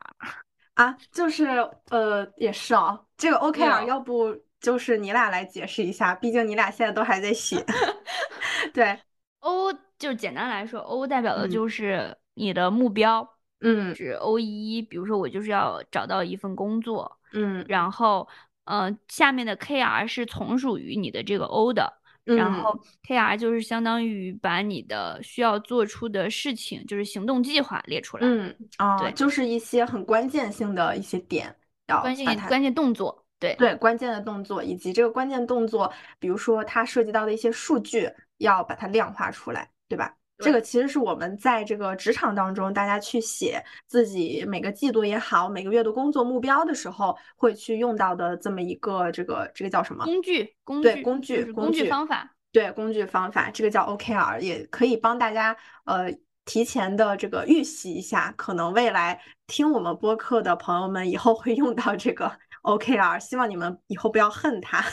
啊，就是呃，也是啊，这个 OKR 啊要不就是你俩来解释一下，毕竟你俩现在都还在写。对，O 就是简单来说，O 代表的嗯。就是你的目标，嗯。是 O 一，比如说我就是要找到一份工作，嗯。然后呃下面的 KR 是从属于你的这个 O 的，然嗯。后 KR 就是相当于把你的需要做出的事情，就是行动计划列出来，嗯啊，对就是一些很关键性的一些点，要关键关键动作，对。对关键的动作，以及这个关键动作，比如说它涉及到的一些数据，要把它量化出来，对吧？这个其实是我们在这个职场当中，大家去写自己每个季度也好，每个月的工作目标的时候，会去用到的这么一个这个这个叫什么？工具工具对工具就是工具工具方法，对工具方法，这个叫 OKR，也可以帮大家呃提前的这个预习一下，可能未来听我们播客的朋友们以后会用到这个 OKR，希望你们以后不要恨它。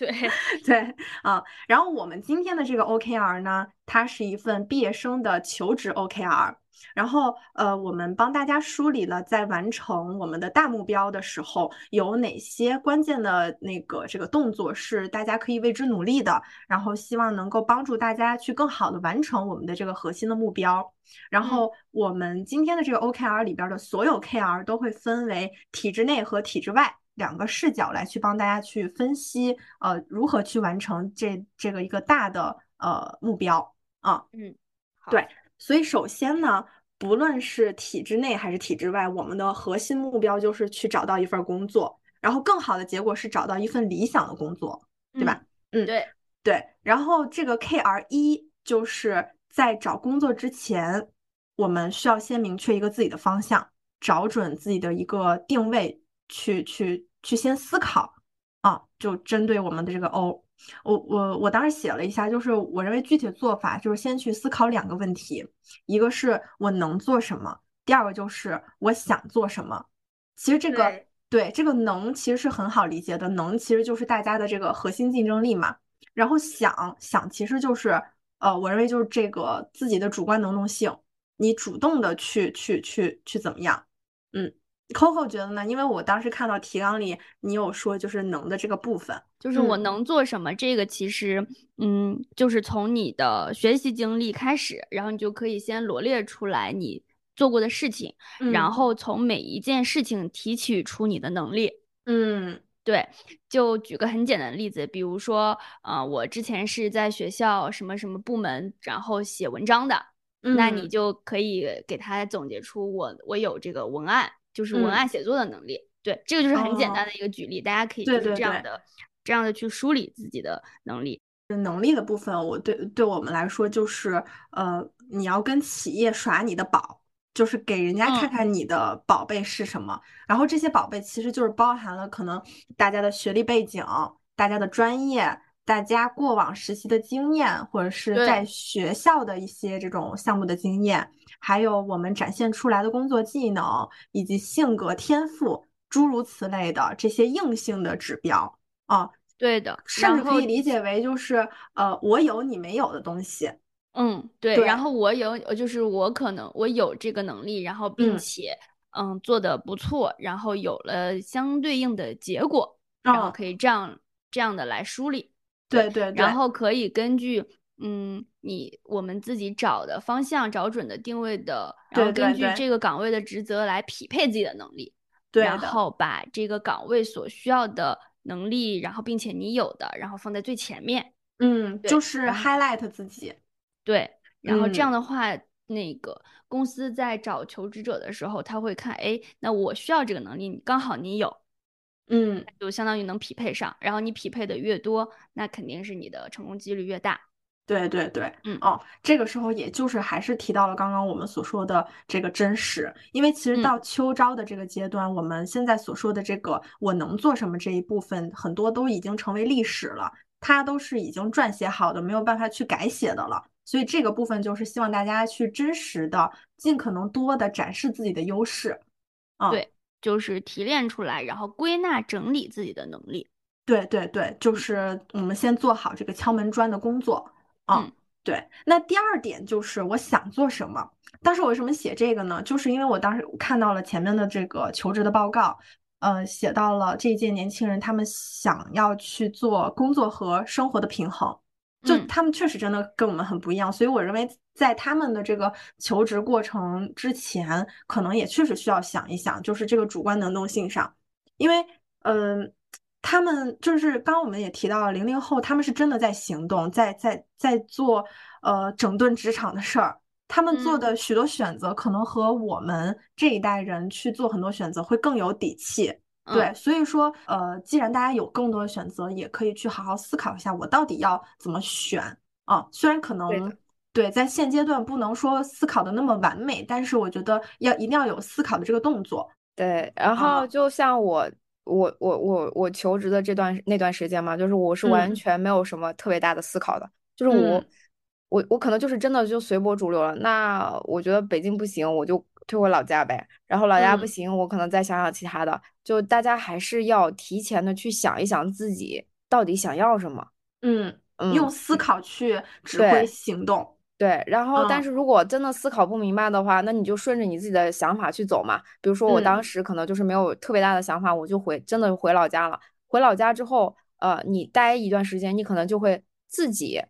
对，对啊，然后我们今天的这个 OKR 呢，它是一份毕业生的求职 OKR。然后呃，我们帮大家梳理了在完成我们的大目标的时候，有哪些关键的那个这个动作是大家可以为之努力的，然后希望能够帮助大家去更好的完成我们的这个核心的目标。然后我们今天的这个 OKR 里边的所有 KR 都会分为体制内和体制外。两个视角来去帮大家去分析，呃，如何去完成这这个一个大的呃目标啊。嗯，好对，所以首先呢，不论是体制内还是体制外，我们的核心目标就是去找到一份工作，然后更好的结果是找到一份理想的工作，对吧？嗯，对，对。然后这个 KR 一就是在找工作之前，我们需要先明确一个自己的方向，找准自己的一个定位，去去去先思考啊，就针对我们的这个 O。我我我当时写了一下，就是我认为具体的做法就是先去思考两个问题，一个是我能做什么，第二个就是我想做什么。其实这个对对，这个能其实是很好理解的，能其实就是大家的这个核心竞争力嘛。然后想想其实就是，呃，我认为就是这个自己的主观能动性，你主动的去去去去怎么样？嗯，Coco 觉得呢？因为我当时看到提纲里你有说就是能的这个部分，就是我能做什么，这个其实嗯，就是从你的学习经历开始，然后你就可以先罗列出来你。做过的事情，然后从每一件事情提取出你的能力。嗯，对，就举个很简单的例子，比如说，呃，我之前是在学校什么什么部门，然后写文章的，那你就可以给他总结出我我有这个文案，就是文案写作的能力。对，这个就是很简单的一个举例，大家可以就是这样的这样的去梳理自己的能力。能力的部分，我对对我们来说就是，呃，你要跟企业耍你的宝。就是给人家看看你的宝贝是什么，然后这些宝贝其实就是包含了可能大家的学历背景、大家的专业、大家过往实习的经验，或者是在学校的一些这种项目的经验，还有我们展现出来的工作技能以及性格天赋，诸如此类的这些硬性的指标啊。对的，甚至可以理解为就是呃，我有你没有的东西。嗯，对，然后我有，就是我可能我有这个能力，然后并且嗯做的不错，然后有了相对应的结果，然后可以这样这样的来梳理，对对，然后可以根据嗯你我们自己找的方向找准的定位的，然后根据这个岗位的职责来匹配自己的能力，对，然后把这个岗位所需要的能力，然后并且你有的，然后放在最前面，嗯，就是 highlight 自己。对，然后这样的话，那个公司在找求职者的时候，他会看，哎，那我需要这个能力，刚好你有，嗯，就相当于能匹配上。然后你匹配的越多，那肯定是你的成功几率越大。对对对，嗯。哦，这个时候也就是还是提到了刚刚我们所说的这个真实，因为其实到秋招的这个阶段，我们现在所说的这个我能做什么这一部分，很多都已经成为历史了，它都是已经撰写好的，没有办法去改写的了。所以这个部分就是希望大家去真实的、尽可能多的展示自己的优势，啊，对，就是提炼出来，然后归纳整理自己的能力。对对对，就是我们先做好这个敲门砖的工作，啊，对。那第二点就是我想做什么。当时我为什么写这个呢？就是因为我当时看到了前面的这个求职的报告，呃，写到了这一届年轻人他们想要去做工作和生活的平衡。就他们确实真的跟我们很不一样，所以我认为在他们的这个求职过程之前，可能也确实需要想一想，就是这个主观能动性上，因为嗯，他们就是刚刚我们也提到了零零后，他们是真的在行动，在在在做呃整顿职场的事儿，他们做的许多选择可能和我们这一代人去做很多选择会更有底气。对，所以说，呃，既然大家有更多的选择，也可以去好好思考一下，我到底要怎么选啊？虽然可能对在现阶段不能说思考的那么完美，但是我觉得要一定要有思考的这个动作。对，然后就像我，我，我，我，我求职的这段那段时间嘛，就是我是完全没有什么特别大的思考的，就是我，我，我可能就是真的就随波逐流了。那我觉得北京不行，我就。退回老家呗，然后老家不行，我可能再想想其他的。就大家还是要提前的去想一想自己到底想要什么。嗯，用思考去指挥行动。对，然后但是如果真的思考不明白的话，那你就顺着你自己的想法去走嘛。比如说我当时可能就是没有特别大的想法，我就回真的回老家了。回老家之后，呃，你待一段时间，你可能就会自己。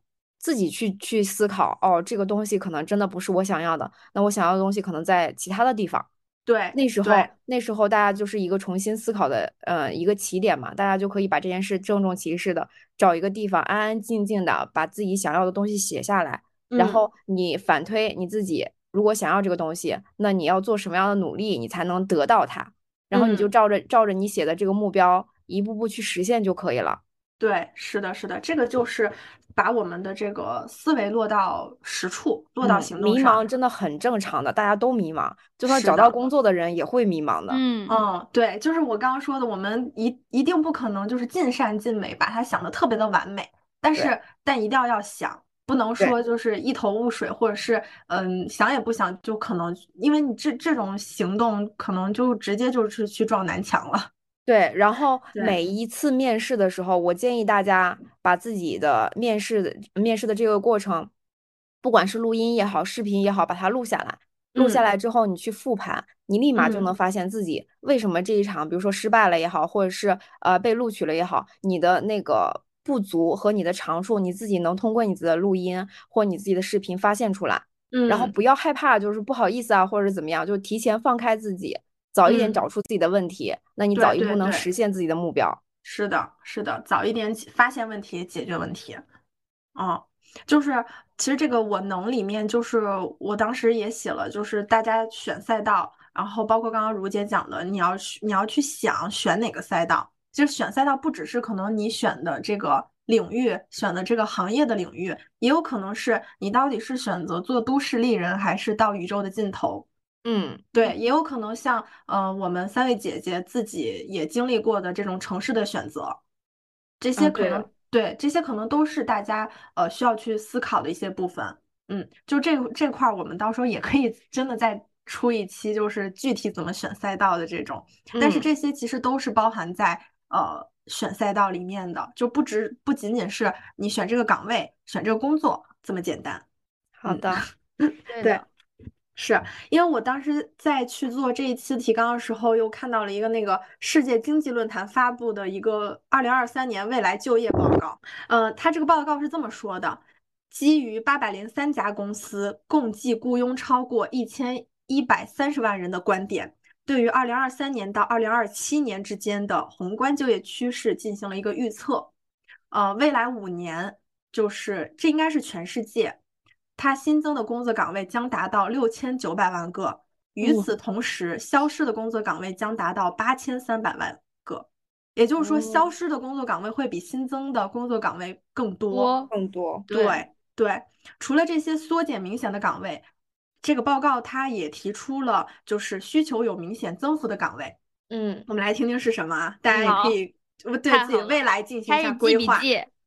自己去去思考哦，这个东西可能真的不是我想要的。那我想要的东西可能在其他的地方。对，那时候那时候大家就是一个重新思考的呃一个起点嘛，大家就可以把这件事郑重其事的找一个地方安安静静的把自己想要的东西写下来，然后你反推你自己如果想要这个东西，那你要做什么样的努力你才能得到它，然后你就照着照着你写的这个目标一步步去实现就可以了。对，是的，是的，这个就是把我们的这个思维落到实处，落到行动上。迷茫真的很正常的，大家都迷茫，就算找到工作的人也会迷茫的。嗯嗯，对，就是我刚刚说的，我们一一定不可能就是尽善尽美，把它想的特别的完美，但是但一定要要想，不能说就是一头雾水，或者是嗯想也不想就可能，因为你这这种行动可能就直接就是去撞南墙了。对，然后每一次面试的时候，我建议大家把自己的面试的面试的这个过程，不管是录音也好，视频也好，把它录下来。录下来之后，你去复盘，你立马就能发现自己为什么这一场，比如说失败了也好，或者是呃被录取了也好，你的那个不足和你的长处，你自己能通过你自己的录音或你自己的视频发现出来。嗯，然后不要害怕，就是不好意思啊，或者是怎么样，就提前放开自己。早一点找出自己的问题，那你早一步能实现自己的目标。是的，是的，早一点发现问题，解决问题。哦，就是其实这个我能里面，就是我当时也写了，就是大家选赛道，然后包括刚刚如姐讲的，你要你要去想选哪个赛道。其实选赛道不只是可能你选的这个领域，选的这个行业的领域，也有可能是你到底是选择做都市丽人，还是到宇宙的尽头。嗯，对，也有可能像呃，我们三位姐姐自己也经历过的这种城市的选择，这些可能对，这些可能都是大家呃需要去思考的一些部分。嗯，就这这块儿，我们到时候也可以真的再出一期，就是具体怎么选赛道的这种。但是这些其实都是包含在呃选赛道里面的，就不只不仅仅是你选这个岗位、选这个工作这么简单。好的，对。是因为我当时在去做这一期提纲的时候，又看到了一个那个世界经济论坛发布的一个二零二三年未来就业报告。呃，它这个报告是这么说的：基于八百零三家公司共计雇佣超过一千一百三十万人的观点，对于二零二三年到二零二七年之间的宏观就业趋势进行了一个预测。呃，未来五年，就是这应该是全世界。它新增的工作岗位将达到六千九百万个，与此同时，消失的工作岗位将达到八千三百万个。也就是说，消失的工作岗位会比新增的工作岗位更多，更多。对对，除了这些缩减明显的岗位，这个报告它也提出了就是需求有明显增幅的岗位。嗯，我们来听听是什么啊？大家也可以对自己未来进行一下规划。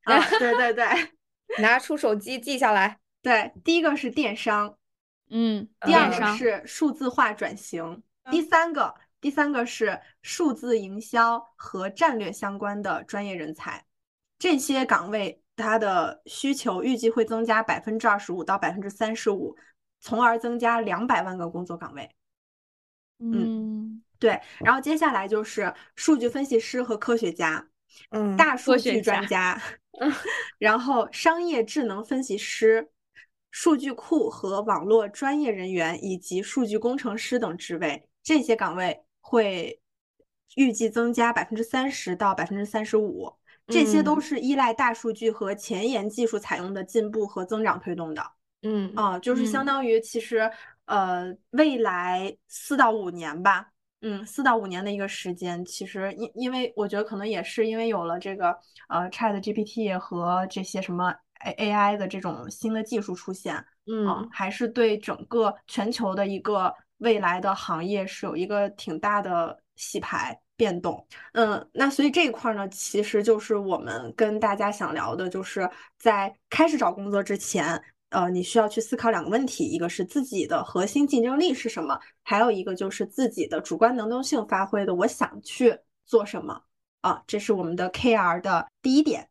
啊，对对对，拿出手机记下来。对，第一个是电商，嗯，第二个是数字化转型，第三个，第三个是数字营销和战略相关的专业人才，这些岗位它的需求预计会增加百分之二十五到百分之三十五，从而增加两百万个工作岗位。嗯，对，然后接下来就是数据分析师和科学家，嗯，大数据专家，然后商业智能分析师。数据库和网络专业人员以及数据工程师等职位，这些岗位会预计增加百分之三十到百分之三十五。这些都是依赖大数据和前沿技术采用的进步和增长推动的。嗯啊，就是相当于其实呃，未来四到五年吧，嗯，四到五年的一个时间，其实因因为我觉得可能也是因为有了这个呃 Chat GPT 和这些什么。A A I 的这种新的技术出现，嗯，还是对整个全球的一个未来的行业是有一个挺大的洗牌变动，嗯，那所以这一块呢，其实就是我们跟大家想聊的，就是在开始找工作之前，呃，你需要去思考两个问题，一个是自己的核心竞争力是什么，还有一个就是自己的主观能动性发挥的，我想去做什么。啊，这是我们的 K R 的第一点。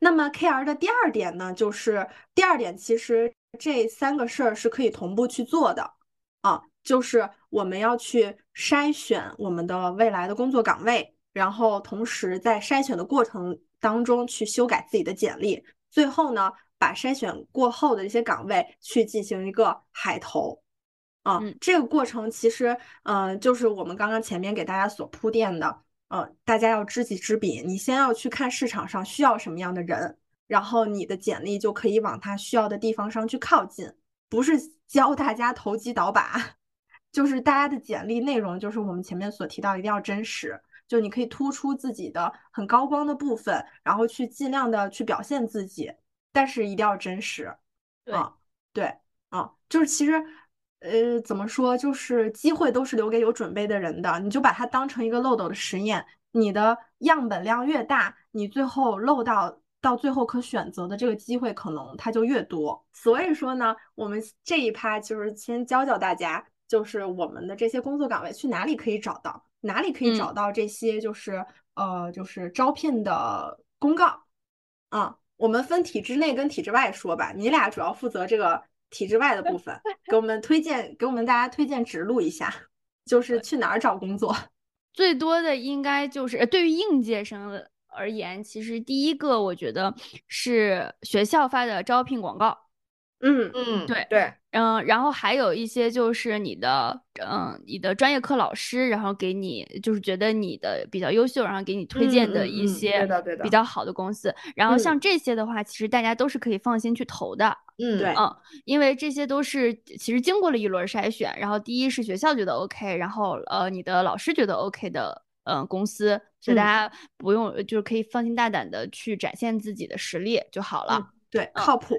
那么 K R 的第二点呢，就是第二点，其实这三个事儿是可以同步去做的。啊，就是我们要去筛选我们的未来的工作岗位，然后同时在筛选的过程当中去修改自己的简历，最后呢，把筛选过后的一些岗位去进行一个海投啊，这个过程其实嗯，就是我们刚刚前面给大家所铺垫的。呃，大家要知己知彼，你先要去看市场上需要什么样的人，然后你的简历就可以往他需要的地方上去靠近，不是教大家投机倒把，就是大家的简历内容，就是我们前面所提到，一定要真实，就你可以突出自己的很高光的部分，然后去尽量的去表现自己，但是一定要真实。对，对，啊，就是其实。呃，怎么说？就是机会都是留给有准备的人的，你就把它当成一个漏斗的实验。你的样本量越大，你最后漏到到最后可选择的这个机会可能它就越多。所以说呢，我们这一趴就是先教教大家，就是我们的这些工作岗位去哪里可以找到，哪里可以找到这些就是呃就是招聘的公告啊？我们分体制内跟体制外说吧，你俩主要负责这个体制外的部分，给我们推荐给我们大家推荐指路一下，就是去哪儿找工作？最多的应该就是对于应届生而言，其实第一个我觉得是学校发的招聘广告。嗯嗯，对对，嗯，然后还有一些就是你的，嗯，你的专业课老师，然后给你就是觉得你的比较优秀，然后给你推荐的一些比较好的公司。然后像这些的话，其实大家都是可以放心去投的。嗯，对，嗯，因为这些都是其实经过了一轮筛选，然后第一是学校觉得 OK，然后呃你的老师觉得 OK 的，嗯，公司，所以大家不用就是可以放心大胆的去展现自己的实力就好了。对，靠谱。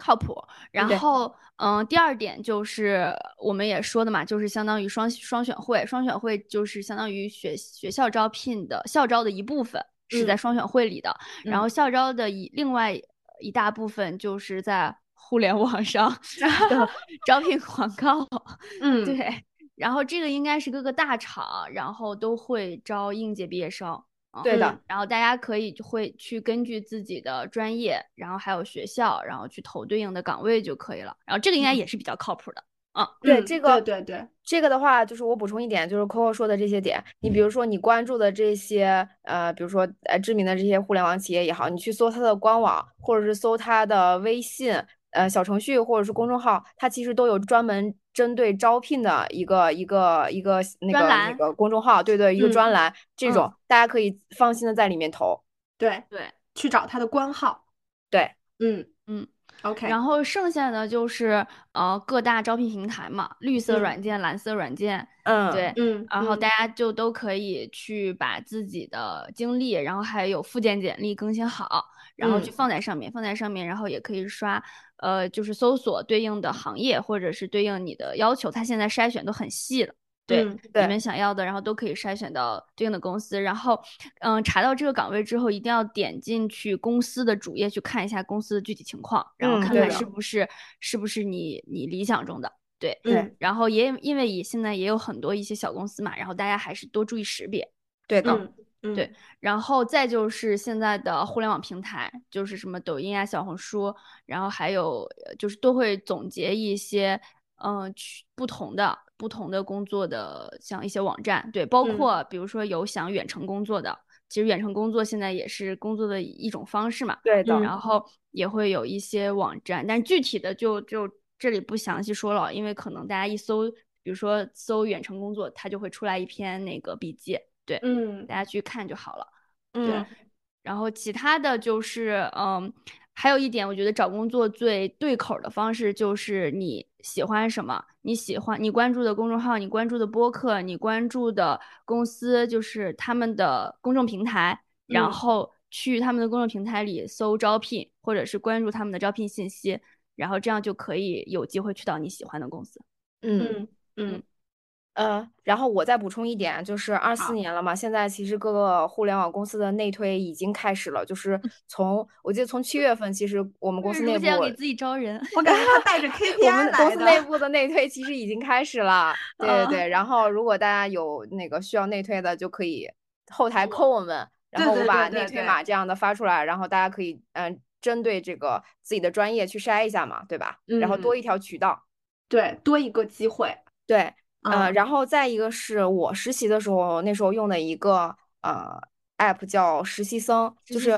靠谱，然后嗯，第二点就是我们也说的嘛，就是相当于双双选会，双选会就是相当于学学校招聘的校招的一部分是在双选会里的，然后校招的一另外一大部分就是在互联网上 的招聘广告，嗯，对，然后这个应该是各个大厂，然后都会招应届毕业生。对的，然后大家可以会去根据自己的专业，然后还有学校，然后去投对应的岗位就可以了。然后这个应该也是比较靠谱的。嗯，对这个，对对，这个的话，就是我补充一点，就是 Coco 说的这些点，你比如说你关注的这些，呃，比如说呃知名的这些互联网企业也好，你去搜它的官网，或者是搜它的微信。呃，小程序或者是公众号，它其实都有专门针对招聘的一个一个一个那个那个公众号，对对，一个专栏，这种大家可以放心的在里面投。对对，去找它的官号。对，嗯嗯，OK。然后剩下的就是呃各大招聘平台嘛，绿色软件、蓝色软件，嗯，对，嗯，然后大家就都可以去把自己的经历，然后还有附件简历更新好，然后去放在上面，放在上面，然后也可以刷。呃，就是搜索对应的行业，或者是对应你的要求，它现在筛选都很细了。对，你们想要的，然后都可以筛选到对应的公司。然后，嗯，查到这个岗位之后，一定要点进去公司的主页去看一下公司的具体情况，然后看看是不是是不是你你理想中的。对，嗯。然后也因为也现在也有很多一些小公司嘛，然后大家还是多注意识别。对的。对，然后再就是现在的互联网平台，就是什么抖音啊、小红书，然后还有就是都会总结一些，嗯，去不同的不同的工作的，像一些网站，对，包括比如说有想远程工作的，其实远程工作现在也是工作的一种方式嘛，对的，然后也会有一些网站，但具体的就就这里不详细说了，因为可能大家一搜，比如说搜远程工作，它就会出来一篇那个笔记。对，嗯，大家去看就好了。对，然后其他的就是，嗯，还有一点，我觉得找工作最对口的方式就是你喜欢什么，你喜欢你关注的公众号，你关注的播客，你关注的公司，就是他们的公众平台，然后去他们的公众平台里搜招聘，或者是关注他们的招聘信息，然后这样就可以有机会去到你喜欢的公司。嗯嗯。呃，然后我再补充一点，就是二四年了嘛，现在其实各个互联网公司的内推已经开始了，就是从我记得从七月份，其实我们公司内部给自己招人，我感觉他带着 KPI 我们公司内部的内推其实已经开始了，对对对。然后如果大家有那个需要内推的，就可以后台扣我们，然后我把内推码这样的发出来，然后大家可以嗯针对这个自己的专业去筛一下嘛，对吧？然后多一条渠道，对，多一个机会，对。呃，然后再一个是我实习的时候，那时候用的一个呃 app 叫实习生，就是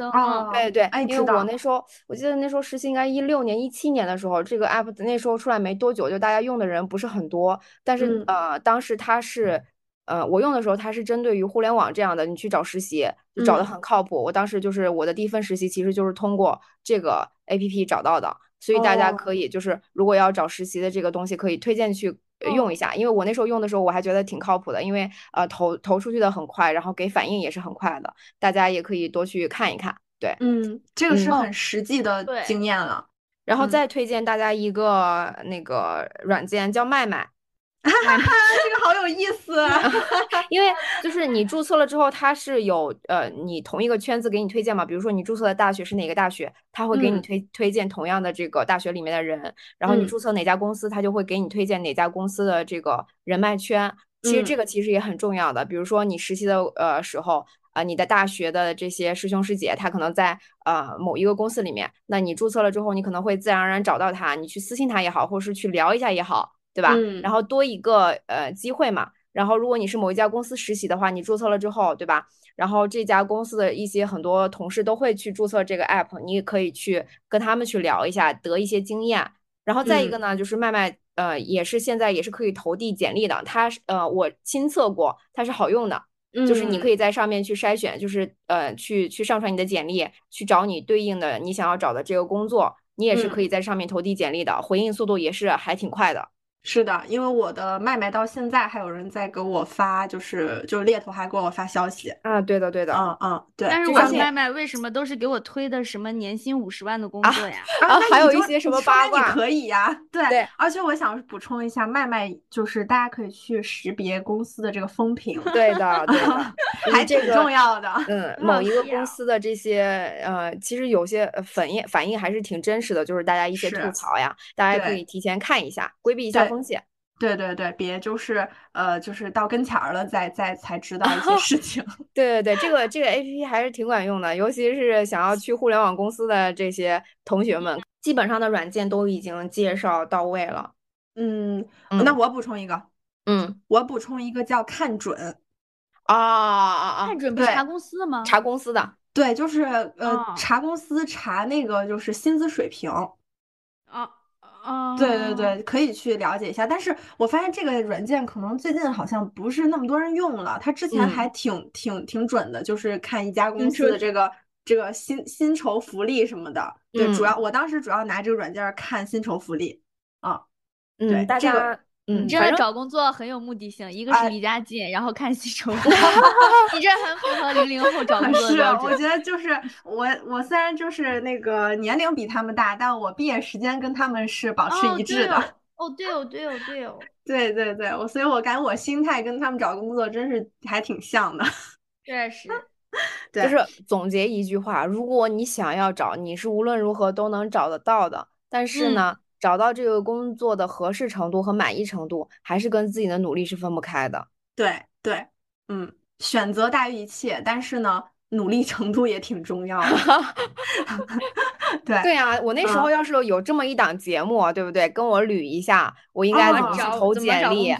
对对，因为我那时候我记得那时候实习应该一六年、一七年的时候，这个 app 那时候出来没多久，就大家用的人不是很多。但是呃，当时它是呃我用的时候，它是针对于互联网这样的，你去找实习就找的很靠谱。我当时就是我的第一份实习，其实就是通过这个 app 找到的，所以大家可以就是如果要找实习的这个东西，可以推荐去。用一下，因为我那时候用的时候，我还觉得挺靠谱的，因为呃投投出去的很快，然后给反应也是很快的，大家也可以多去看一看。对，嗯，这个是很实际的经验了。然后再推荐大家一个那个软件叫麦麦。哈哈，这个好有意思，啊 因为就是你注册了之后，它是有呃，你同一个圈子给你推荐嘛。比如说你注册的大学是哪个大学，他会给你推推荐同样的这个大学里面的人。然后你注册哪家公司，他就会给你推荐哪家公司的这个人脉圈。其实这个其实也很重要的。比如说你实习的呃时候啊，你的大学的这些师兄师姐，他可能在呃某一个公司里面，那你注册了之后，你可能会自然而然找到他，你去私信他也好，或者是去聊一下也好，对吧？然后多一个呃机会嘛。然后如果你是某一家公司实习的话，你注册了之后，对吧？然后这家公司的一些很多同事都会去注册这个 app，你也可以去跟他们去聊一下，得一些经验。然后再一个呢，就是麦麦，呃，也是现在也是可以投递简历的。它呃，我亲测过，它是好用的，就是你可以在上面去筛选，就是呃，去去上传你的简历，去找你对应的你想要找的这个工作，你也是可以在上面投递简历的，回应速度也是还挺快的。是的，因为我的麦麦到现在还有人在给我发，就是就是猎头还给我发消息啊，对的对的，嗯嗯对。但是我麦麦为什么都是给我推的什么年薪五十万的工作呀？啊，还有一些什么八卦可以呀？对对。而且我想补充一下，麦麦就是大家可以去识别公司的这个风评，对的对 的，还挺重要的。嗯，某一个公司的这些呃，其实有些反应反应还是挺真实的，就是大家一些吐槽呀，大家可以提前看一下，规避一下。风险，对对对，别就是呃，就是到跟前儿了，再再才知道一些事情。对对对，这个这个 A P P 还是挺管用的，尤其是想要去互联网公司的这些同学们，基本上的软件都已经介绍到位了。嗯，那我补充一个，嗯，我补充一个叫看准啊啊啊！看准不是查公司的吗？查公司的，对，就是呃，查公司查那个就是薪资水平啊。哦，对对对，可以去了解一下。但是我发现这个软件可能最近好像不是那么多人用了。它之前还挺挺挺准的，就是看一家公司的这个这个薪薪酬福利什么的。对，主要我当时主要拿这个软件看薪酬福利啊。对，大家。嗯，真的找工作很有目的性，一个是离家近，然后看薪酬。你这很符合零零后找工作的标准。是，我觉得就是我，我虽然就是那个年龄比他们大，但我毕业时间跟他们是保持一致的。哦，对哦，对哦，对哦。对对对，我所以，我感觉我心态跟他们找工作真是还挺像的。确实，对，就是总结一句话：如果你想要找，你是无论如何都能找得到的。但是呢？找到这个工作的合适程度和满意程度，还是跟自己的努力是分不开的。对对，嗯，选择大于一切，但是呢，努力程度也挺重要的。对对啊，我那时候要是有这么一档节目，对不对？跟我捋一下，我应该怎么去投简历？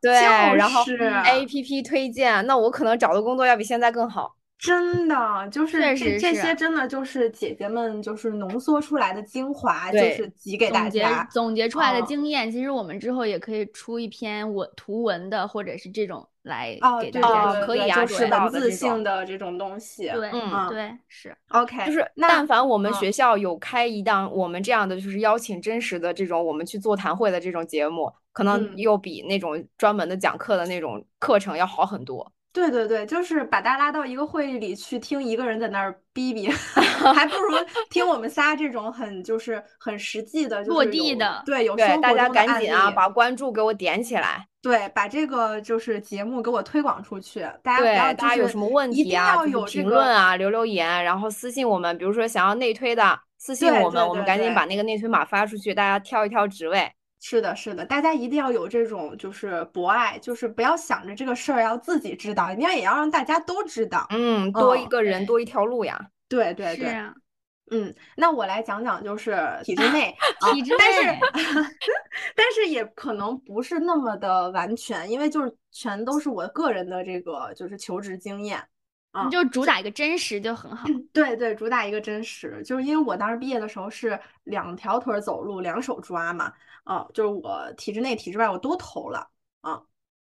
对，然后 A P P 推荐，那我可能找的工作要比现在更好。真的就是这这些，真的就是姐姐们就是浓缩出来的精华，就是集给大家总结出来的经验。其实我们之后也可以出一篇文图文的，或者是这种来给大家可以啊，就是文字性的这种东西。对，嗯，对，是 OK。就是但凡我们学校有开一档我们这样的，就是邀请真实的这种我们去座谈会的这种节目，可能又比那种专门的讲课的那种课程要好很多。对对对，就是把大家拉到一个会议里去听一个人在那儿逼逼，还不如 听我们仨这种很就是很实际的落地的。对，有对大家赶紧啊，把关注给我点起来。对，把这个就是节目给我推广出去。大家不要大家有什么问题啊，评论啊，留留言，然后私信我们。比如说想要内推的，私信我们，我们赶紧把那个内推码发出去，大家挑一挑职位。是的，是的，大家一定要有这种就是博爱，就是不要想着这个事儿要自己知道，一定要也要让大家都知道。嗯，多一个人多一条路呀。对对对。嗯，那我来讲讲就是体制内，体制内，但是 但是也可能不是那么的完全，因为就是全都是我个人的这个就是求职经验。你就主打一个真实就很好。对对，主打一个真实，就是因为我当时毕业的时候是两条腿走路，两手抓嘛。啊，就是我体制内、体制外我都投了啊，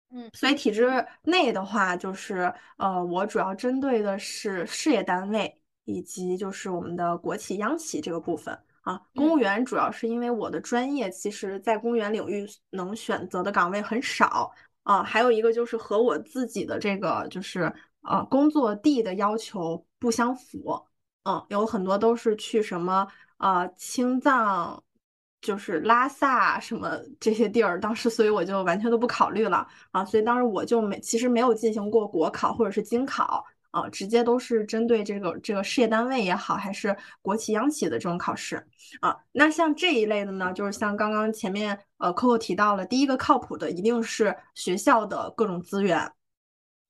嗯，所以体制内的话，就是呃，我主要针对的是事业单位以及就是我们的国企、央企这个部分啊。公务员主要是因为我的专业，其实在公务员领域能选择的岗位很少啊。还有一个就是和我自己的这个就是呃工作地的要求不相符，嗯，有很多都是去什么呃青藏。就是拉萨什么这些地儿，当时所以我就完全都不考虑了啊，所以当时我就没其实没有进行过国考或者是京考啊，直接都是针对这个这个事业单位也好，还是国企央企的这种考试啊。那像这一类的呢，就是像刚刚前面呃 Coco 提到了，第一个靠谱的一定是学校的各种资源，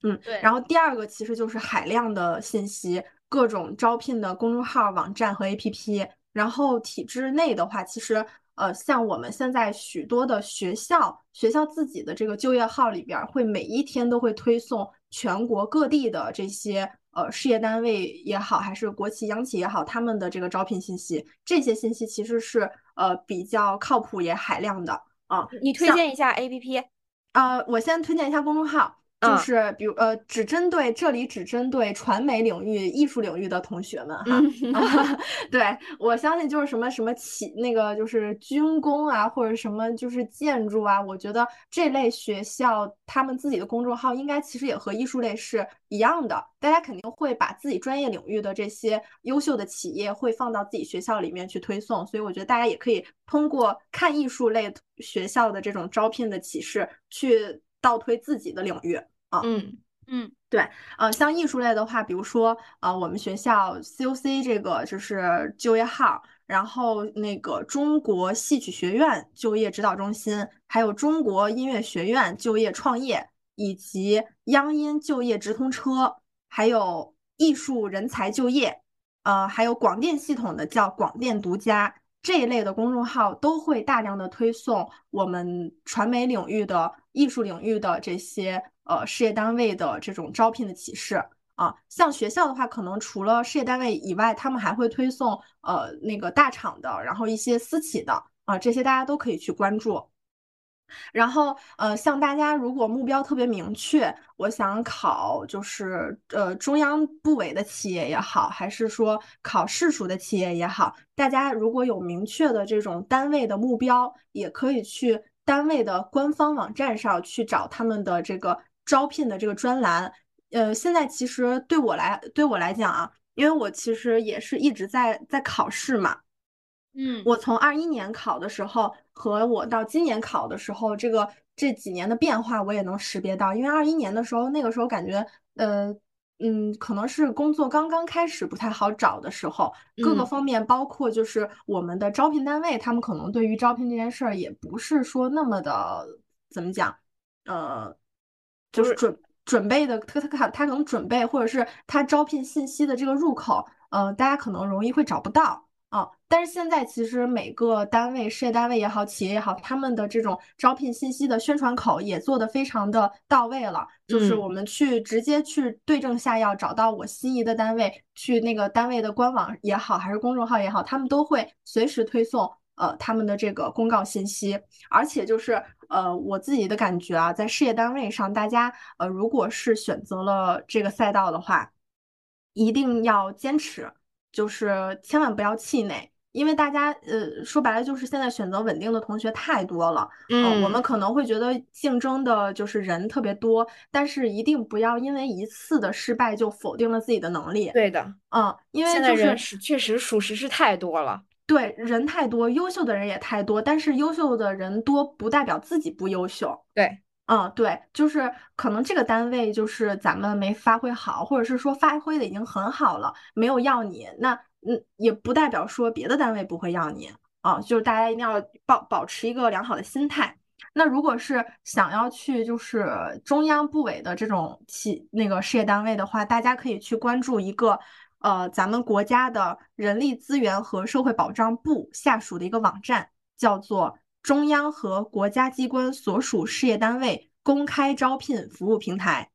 嗯，对。然后第二个其实就是海量的信息，各种招聘的公众号、网站和 APP。然后体制内的话，其实。呃，像我们现在许多的学校，学校自己的这个就业号里边，会每一天都会推送全国各地的这些呃事业单位也好，还是国企央企也好，他们的这个招聘信息，这些信息其实是呃比较靠谱也海量的啊。你推荐一下 APP？呃，我先推荐一下公众号。就是比如呃，只针对这里只针对传媒领域、艺术领域的同学们哈。对我相信就是什么什么企那个就是军工啊，或者什么就是建筑啊，我觉得这类学校他们自己的公众号应该其实也和艺术类是一样的，大家肯定会把自己专业领域的这些优秀的企业会放到自己学校里面去推送，所以我觉得大家也可以通过看艺术类学校的这种招聘的启示去倒推自己的领域。嗯嗯，对，呃，像艺术类的话，比如说，呃，我们学校 COC 这个就是就业号，然后那个中国戏曲学院就业指导中心，还有中国音乐学院就业创业，以及央音就业直通车，还有艺术人才就业，呃，还有广电系统的叫广电独家这一类的公众号，都会大量的推送我们传媒领域的、艺术领域的这些。呃，事业单位的这种招聘的启示啊，像学校的话，可能除了事业单位以外，他们还会推送呃那个大厂的，然后一些私企的啊，这些大家都可以去关注。然后呃，像大家如果目标特别明确，我想考就是呃中央部委的企业也好，还是说考市属的企业也好，大家如果有明确的这种单位的目标，也可以去单位的官方网站上去找他们的这个。招聘的这个专栏，呃，现在其实对我来对我来讲啊，因为我其实也是一直在在考试嘛，嗯，我从二一年考的时候和我到今年考的时候，这个这几年的变化我也能识别到，因为二一年的时候，那个时候感觉，呃，嗯，可能是工作刚刚开始不太好找的时候，各个方面，包括就是我们的招聘单位，他们可能对于招聘这件事儿也不是说那么的怎么讲，呃。就是准准备的，他他他他可能准备，或者是他招聘信息的这个入口，呃，大家可能容易会找不到啊。但是现在其实每个单位、事业单位也好，企业也好，他们的这种招聘信息的宣传口也做得非常的到位了。就是我们去直接去对症下药，找到我心仪的单位，去那个单位的官网也好，还是公众号也好，他们都会随时推送。呃，他们的这个公告信息，而且就是呃，我自己的感觉啊，在事业单位上，大家呃，如果是选择了这个赛道的话，一定要坚持，就是千万不要气馁，因为大家呃，说白了就是现在选择稳定的同学太多了，嗯，我们可能会觉得竞争的就是人特别多，但是一定不要因为一次的失败就否定了自己的能力。对的，嗯，因为现在人是确实属实是太多了。对人太多，优秀的人也太多，但是优秀的人多不代表自己不优秀。对，嗯，对，就是可能这个单位就是咱们没发挥好，或者是说发挥的已经很好了，没有要你，那嗯，也不代表说别的单位不会要你啊。就是大家一定要保保持一个良好的心态。那如果是想要去就是中央部委的这种企那个事业单位的话，大家可以去关注一个。呃，咱们国家的人力资源和社会保障部下属的一个网站，叫做中央和国家机关所属事业单位公开招聘服务平台。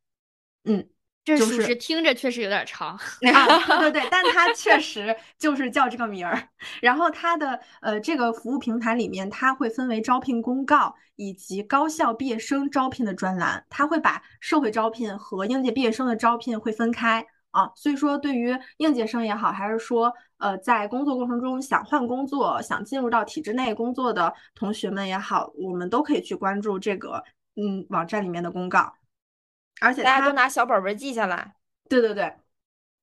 嗯，这属实听着确实有点长啊。对对对，但它确实就是叫这个名儿。然后它的呃这个服务平台里面，它会分为招聘公告以及高校毕业生招聘的专栏，它会把社会招聘和应届毕业生的招聘会分开。啊，所以说对于应届生也好，还是说呃在工作过程中想换工作、想进入到体制内工作的同学们也好，我们都可以去关注这个嗯网站里面的公告，而且大家都拿小本本记下来。对对对，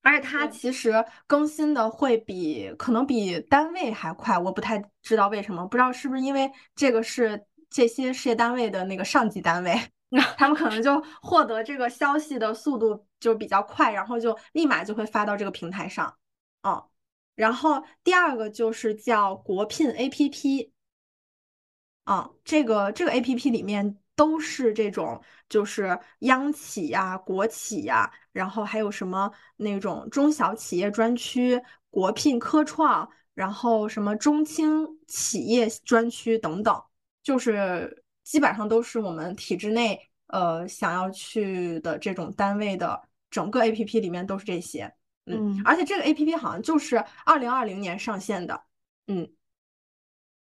而且它其实更新的会比可能比单位还快，我不太知道为什么，不知道是不是因为这个是这些事业单位的那个上级单位。那 他们可能就获得这个消息的速度就比较快，然后就立马就会发到这个平台上。哦，然后第二个就是叫国聘 APP。啊，这个这个 A P P 里面都是这种，就是央企呀、国企呀，然后还有什么那种中小企业专区、国聘科创，然后什么中轻企业专区等等，就是基本上都是我们体制内呃想要去的这种单位的整个 A P P 里面都是这些，嗯，而且这个 A P P 好像就是二零二零年上线的，嗯。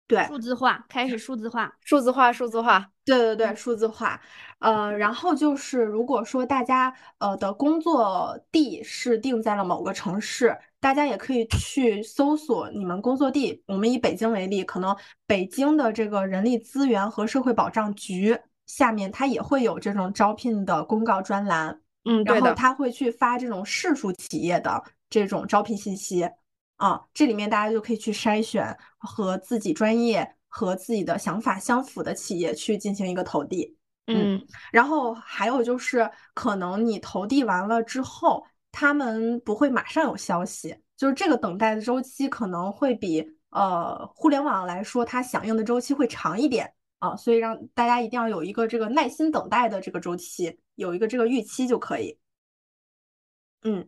对，数字化开始数字化，数字化，数字化，对对对，数字化。呃，然后就是，如果说大家呃的工作地是定在了某个城市，大家也可以去搜索你们工作地。我们以北京为例，可能北京的这个人力资源和社会保障局下面，它也会有这种招聘的公告专栏。嗯，然后他会去发这种市属企业的这种招聘信息。啊，这里面大家就可以去筛选和自己专业和自己的想法相符的企业去进行一个投递。嗯，然后还有就是，可能你投递完了之后，他们不会马上有消息，就是这个等待的周期可能会比呃互联网来说，它响应的周期会长一点啊，所以让大家一定要有一个这个耐心等待的这个周期，有一个这个预期就可以。嗯，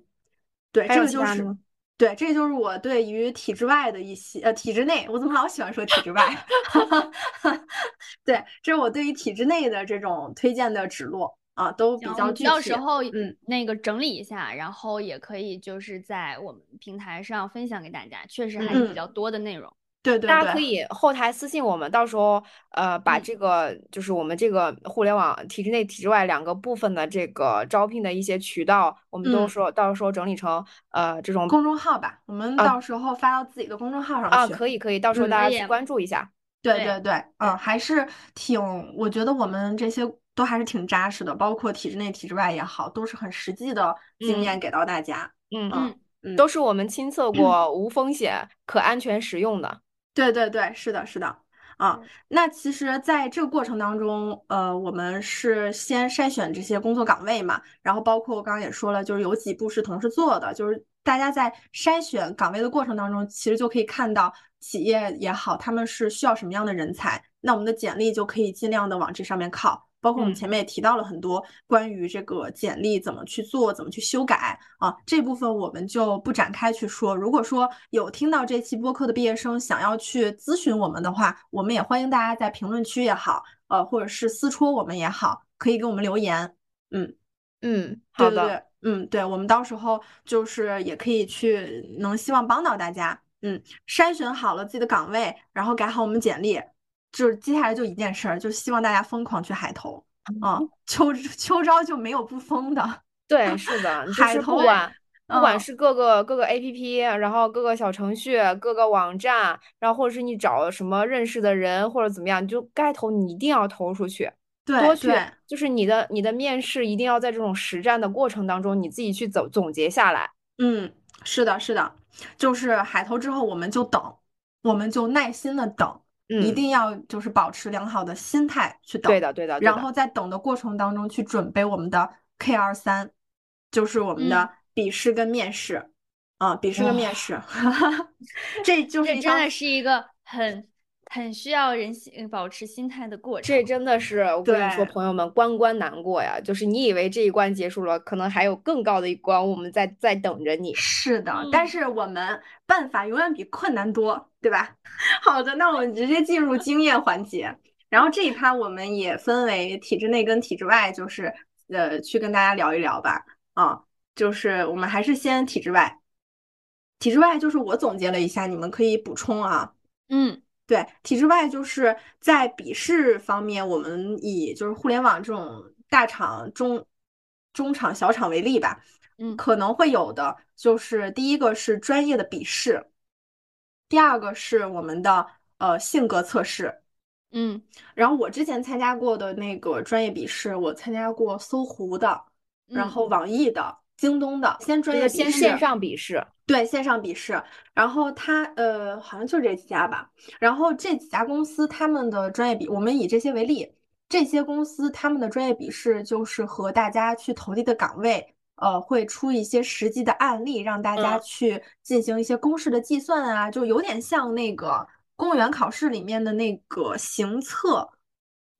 对，这个就是。对，这就是我对于体制外的一些呃体制内，我怎么老喜欢说体制外？对，这是我对于体制内的这种推荐的指路啊，都比较具体。到时候嗯，那个整理一下，然后也可以就是在我们平台上分享给大家，确实还是比较多的内容。对对，大家可以后台私信我们，到时候呃把这个就是我们这个互联网体制内、体制外两个部分的这个招聘的一些渠道，我们都说到时候整理成呃这种公众号吧，我们到时候发到自己的公众号上去。啊，可以可以，到时候大家去关注一下。对对对，嗯，还是挺，我觉得我们这些都还是挺扎实的，包括体制内、体制外也好，都是很实际的经验给到大家。嗯嗯嗯，都是我们亲测过，无风险、可安全使用的。对对对，是的，是的，啊，那其实在这个过程当中，呃，我们是先筛选这些工作岗位嘛，然后包括我刚刚也说了，就是有几步是同时做的，就是大家在筛选岗位的过程当中，其实就可以看到企业也好，他们是需要什么样的人才，那我们的简历就可以尽量的往这上面靠。包括我们前面也提到了很多关于这个简历怎么去做、怎么去修改啊，这部分我们就不展开去说。如果说有听到这期播客的毕业生想要去咨询我们的话，我们也欢迎大家在评论区也好，呃，或者是私戳我们也好，可以给我们留言。嗯嗯，好的，嗯，对，我们到时候就是也可以去，能希望帮到大家。嗯，筛选好了自己的岗位，然后改好我们简历。就是接下来就一件事儿，就希望大家疯狂去海投啊！秋 秋招就没有不疯的。对，是的，海投啊不管是各个各个 A P P，然后各个小程序、各个网站，然后或者是你找什么认识的人或者怎么样，你就该投你一定要投出去，多去就是你的你的面试一定要在这种实战的过程当中，你自己去总总结下来。嗯，是的，是的，就是海投之后我们就等，我们就耐心的等。一定要就是保持良好的心态去等，对的对的。然后在等的过程当中去准备我们的 K 二三，就是我们的笔试跟面试，啊，笔试跟面试，这就是真的是一个很。很需要人心保持心态的过程，这真的是我跟你说，朋友们关关难过呀。就是你以为这一关结束了，可能还有更高的一关，我们在在等着你。是的，但是我们办法永远比困难多，对吧？好的，那我们直接进入经验环节。然后这一趴我们也分为体制内跟体制外，就是呃去跟大家聊一聊吧。啊，就是我们还是先体制外。体制外就是我总结了一下，你们可以补充啊。嗯。对，体制外就是在笔试方面，我们以就是互联网这种大厂、中中厂、小厂为例吧，嗯，可能会有的就是第一个是专业的笔试，第二个是我们的呃性格测试，嗯，然后我之前参加过的那个专业笔试，我参加过搜狐的，然后。网易的。京东的先专业先线上笔试，对线上笔试，然后他呃好像就这几家吧，然后这几家公司他们的专业笔，我们以这些为例，这些公司他们的专业笔试就是和大家去投递的岗位，呃，会出一些实际的案例，让大家去进行一些公式的计算啊，就有点像那个公务员考试里面的那个行测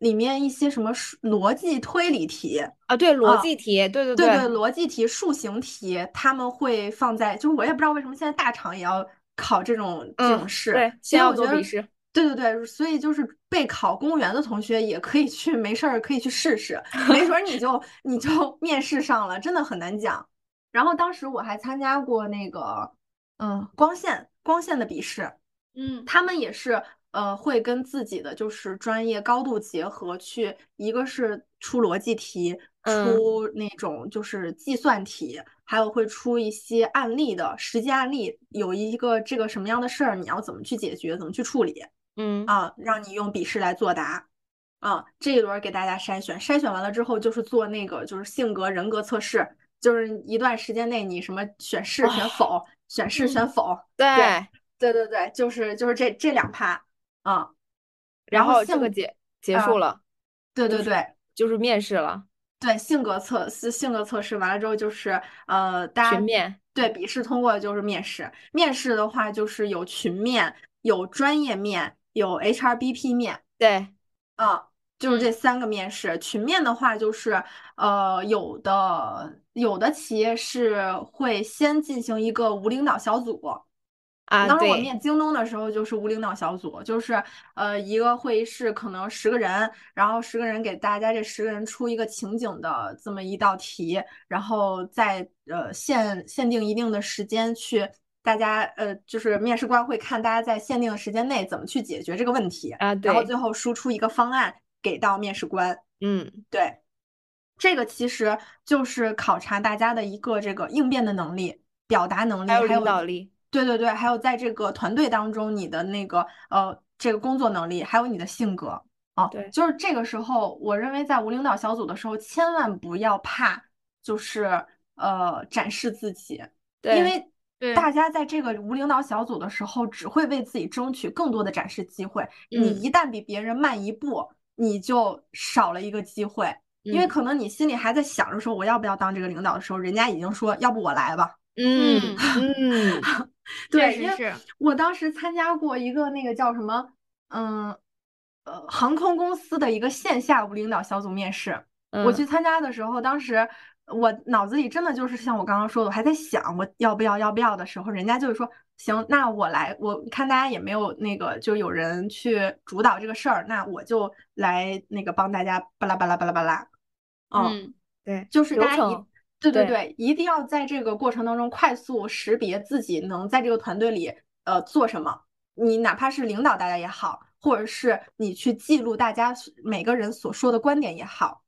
里面一些什么逻辑推理题啊，对，逻辑题，对对对对，逻辑题、数形题，他们会放在，就是我也不知道为什么现在大厂也要考这种这种试，对，先要做笔试。对对对，所以就是备考公务员的同学也可以去，没事儿可以去试试，没准你就你就 面试上了，真的很难讲。然后当时我还参加过那个，嗯，光线光线的笔试，嗯，他们也是呃会跟自己的就是专业高度结合去，一个是出逻辑题，出那种就是计算题，还有会出一些案例的实际案例，有一个这个什么样的事儿，你要怎么去解决，怎么去处理。嗯。啊，让你用笔试来作答，啊，这一轮给大家筛选，筛选完了之后就是做那个就是性格人格测试，就是一段时间内你什么选是选否，选是选否，对。对对对，就是就是这这两趴，啊，然后这个结结束了，对对对，就是面试了，对性格测是性格测试完了之后就是呃大家群面，对笔试通过就是面试，面试的话就是有群面，有专业面。有 HRBP 面，对，啊，就是这三个面试。群面的话，就是呃，有的有的企业是会先进行一个无领导小组，啊，当时我面京东的时候就是无领导小组，就是呃一个会议室可能十个人，然后十个人给大家这十个人出一个情景的这么一道题，然后在呃限限定一定的时间去。大家呃，就是面试官会看大家在限定的时间内怎么去解决这个问题啊，然后最后输出一个方案给到面试官。嗯，对，这个其实就是考察大家的一个这个应变的能力、表达能力，还有领导力。对对对，还有在这个团队当中你的那个呃这个工作能力，还有你的性格啊。对，就是这个时候，我认为在无领导小组的时候，千万不要怕，就是呃展示自己，对因为。大家在这个无领导小组的时候，只会为自己争取更多的展示机会。你一旦比别人慢一步，你就少了一个机会。因为可能你心里还在想着说我要不要当这个领导的时候，人家已经说要不我来吧。嗯嗯，对，因为我当时参加过一个那个叫什么，嗯呃，航空公司的一个线下无领导小组面试。我去参加的时候，当时。我脑子里真的就是像我刚刚说的，我还在想我要不要要不要的时候，人家就是说行，那我来。我看大家也没有那个，就有人去主导这个事儿，那我就来那个帮大家巴拉巴拉巴拉巴拉。嗯，对，就是大家一对对对，一定要在这个过程当中快速识别自己能在这个团队里呃做什么。你哪怕是领导大家也好，或者是你去记录大家每个人所说的观点也好。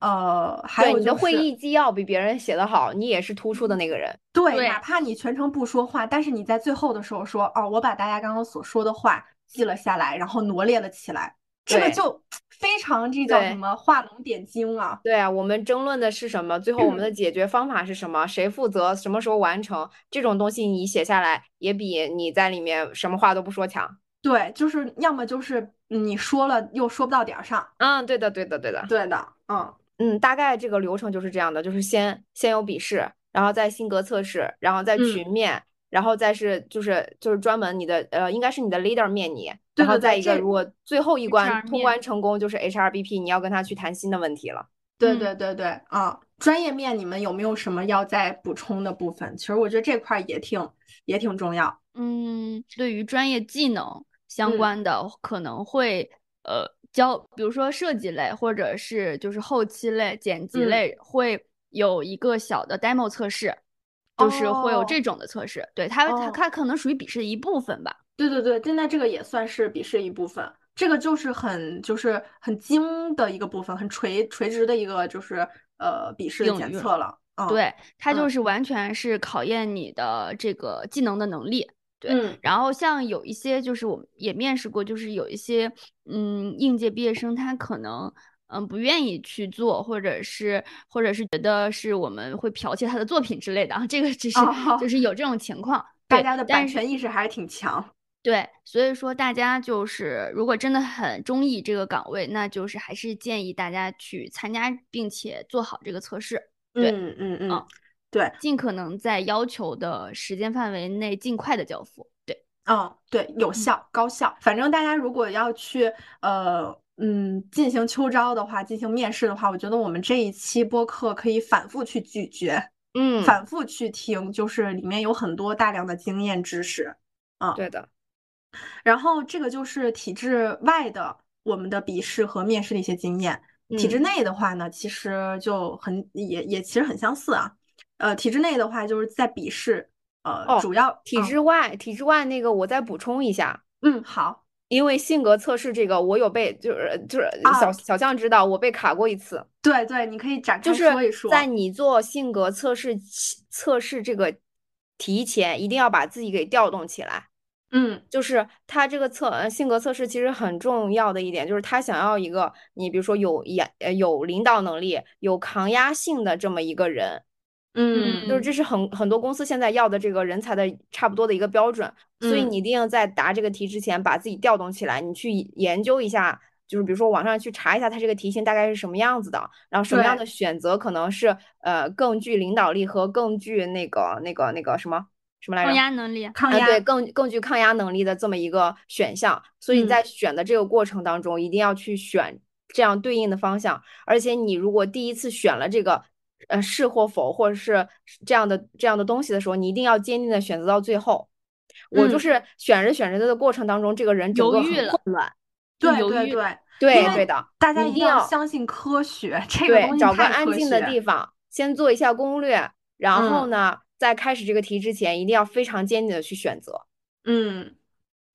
呃，还有你的会议纪要比别人写的好，你也是突出的那个人。对，哪怕你全程不说话，但是你在最后的时候说，哦，我把大家刚刚所说的话记了下来，然后罗列了起来，这个就非常这叫什么画龙点睛啊。对啊，我们争论的是什么？最后我们的解决方法是什么？谁负责？什么时候完成？这种东西你写下来，也比你在里面什么话都不说强。对，就是要么就是你说了又说不到点儿上。嗯，对的，对的，对的，对的，嗯。嗯，大概这个流程就是这样的，就是先先有笔试，然后再性格测试，然后再群面，然后再是就是就是专门你的呃，应该是你的 leader 面你，然后再一个如果最后一关通关成功，就是 HRBP，你要跟他去谈新的问题了。对对对对，啊，专业面你们有没有什么要再补充的部分？其实我觉得这块也挺也挺重要。嗯，对于专业技能相关的可能会呃。教，比如说设计类，或者是就是后期类、剪辑类，会有一个小的 demo 测试，就是会有这种的测试。对它，它它可能属于笔试的一部分吧。对对对，现在这个也算是笔试一部分，这个就是很就是很精的一个部分，很垂垂直的一个就是呃笔试的检测了。对，它就是完全是考验你的这个技能的能力。对，然后像有一些就是我们也面试过，就是有一些嗯应届毕业生，他可能嗯不愿意去做，或者是或者是觉得是我们会剽窃他的作品之类的啊，这个只是就是有这种情况，大家的版权意识还是挺强。对，所以说大家就是如果真的很中意这个岗位，那就是还是建议大家去参加，并且做好这个测试。对，嗯嗯嗯，对，尽可能在要求的时间范围内尽快的交付。对，嗯，对，有效高效。反正大家如果要去呃嗯进行秋招的话，进行面试的话，我觉得我们这一期播客可以反复去咀嚼，嗯，反复去听，就是里面有很多大量的经验知识。嗯，对的。然后这个就是体制外的我们的笔试和面试的一些经验。体制内的话呢，其实就很也也其实很相似啊。呃，体制内的话就是在笔试，呃，主要体制外，体制外那个我再补充一下。嗯，好，因为性格测试这个我有被，就是就是小小象知道我被卡过一次。对对，你可以展开说一说。在你做性格测试测试这个题前，一定要把自己给调动起来。嗯，就是他这个测性格测试其实很重要的一点，就是他想要一个你比如说有演呃有领导能力、有抗压性的这么一个人，嗯，就是这。是很很多公司现在要的这个人才的差不多的一个标准，所以你一定要在答这个题之前把自己调动起来，你去研究一下，就是比如说网上去查一下它这个题型大概是什么样子的，然后什么样的选择可能是呃更具领导力和更具那个那个那个什么。什么来着？抗压能力，抗压对，更更具抗压能力的这么一个选项。所以你在选的这个过程当中，一定要去选这样对应的方向。而且你如果第一次选了这个，呃，是或否，或者是这样的这样的东西的时候，你一定要坚定的选择到最后。我就是选着选着的过程当中，这个人犹豫了，混乱，对对对对对的。大家一定要相信科学，这个东西找个安静的地方，先做一下攻略，然后呢。在开始这个题之前，一定要非常坚定的去选择。嗯，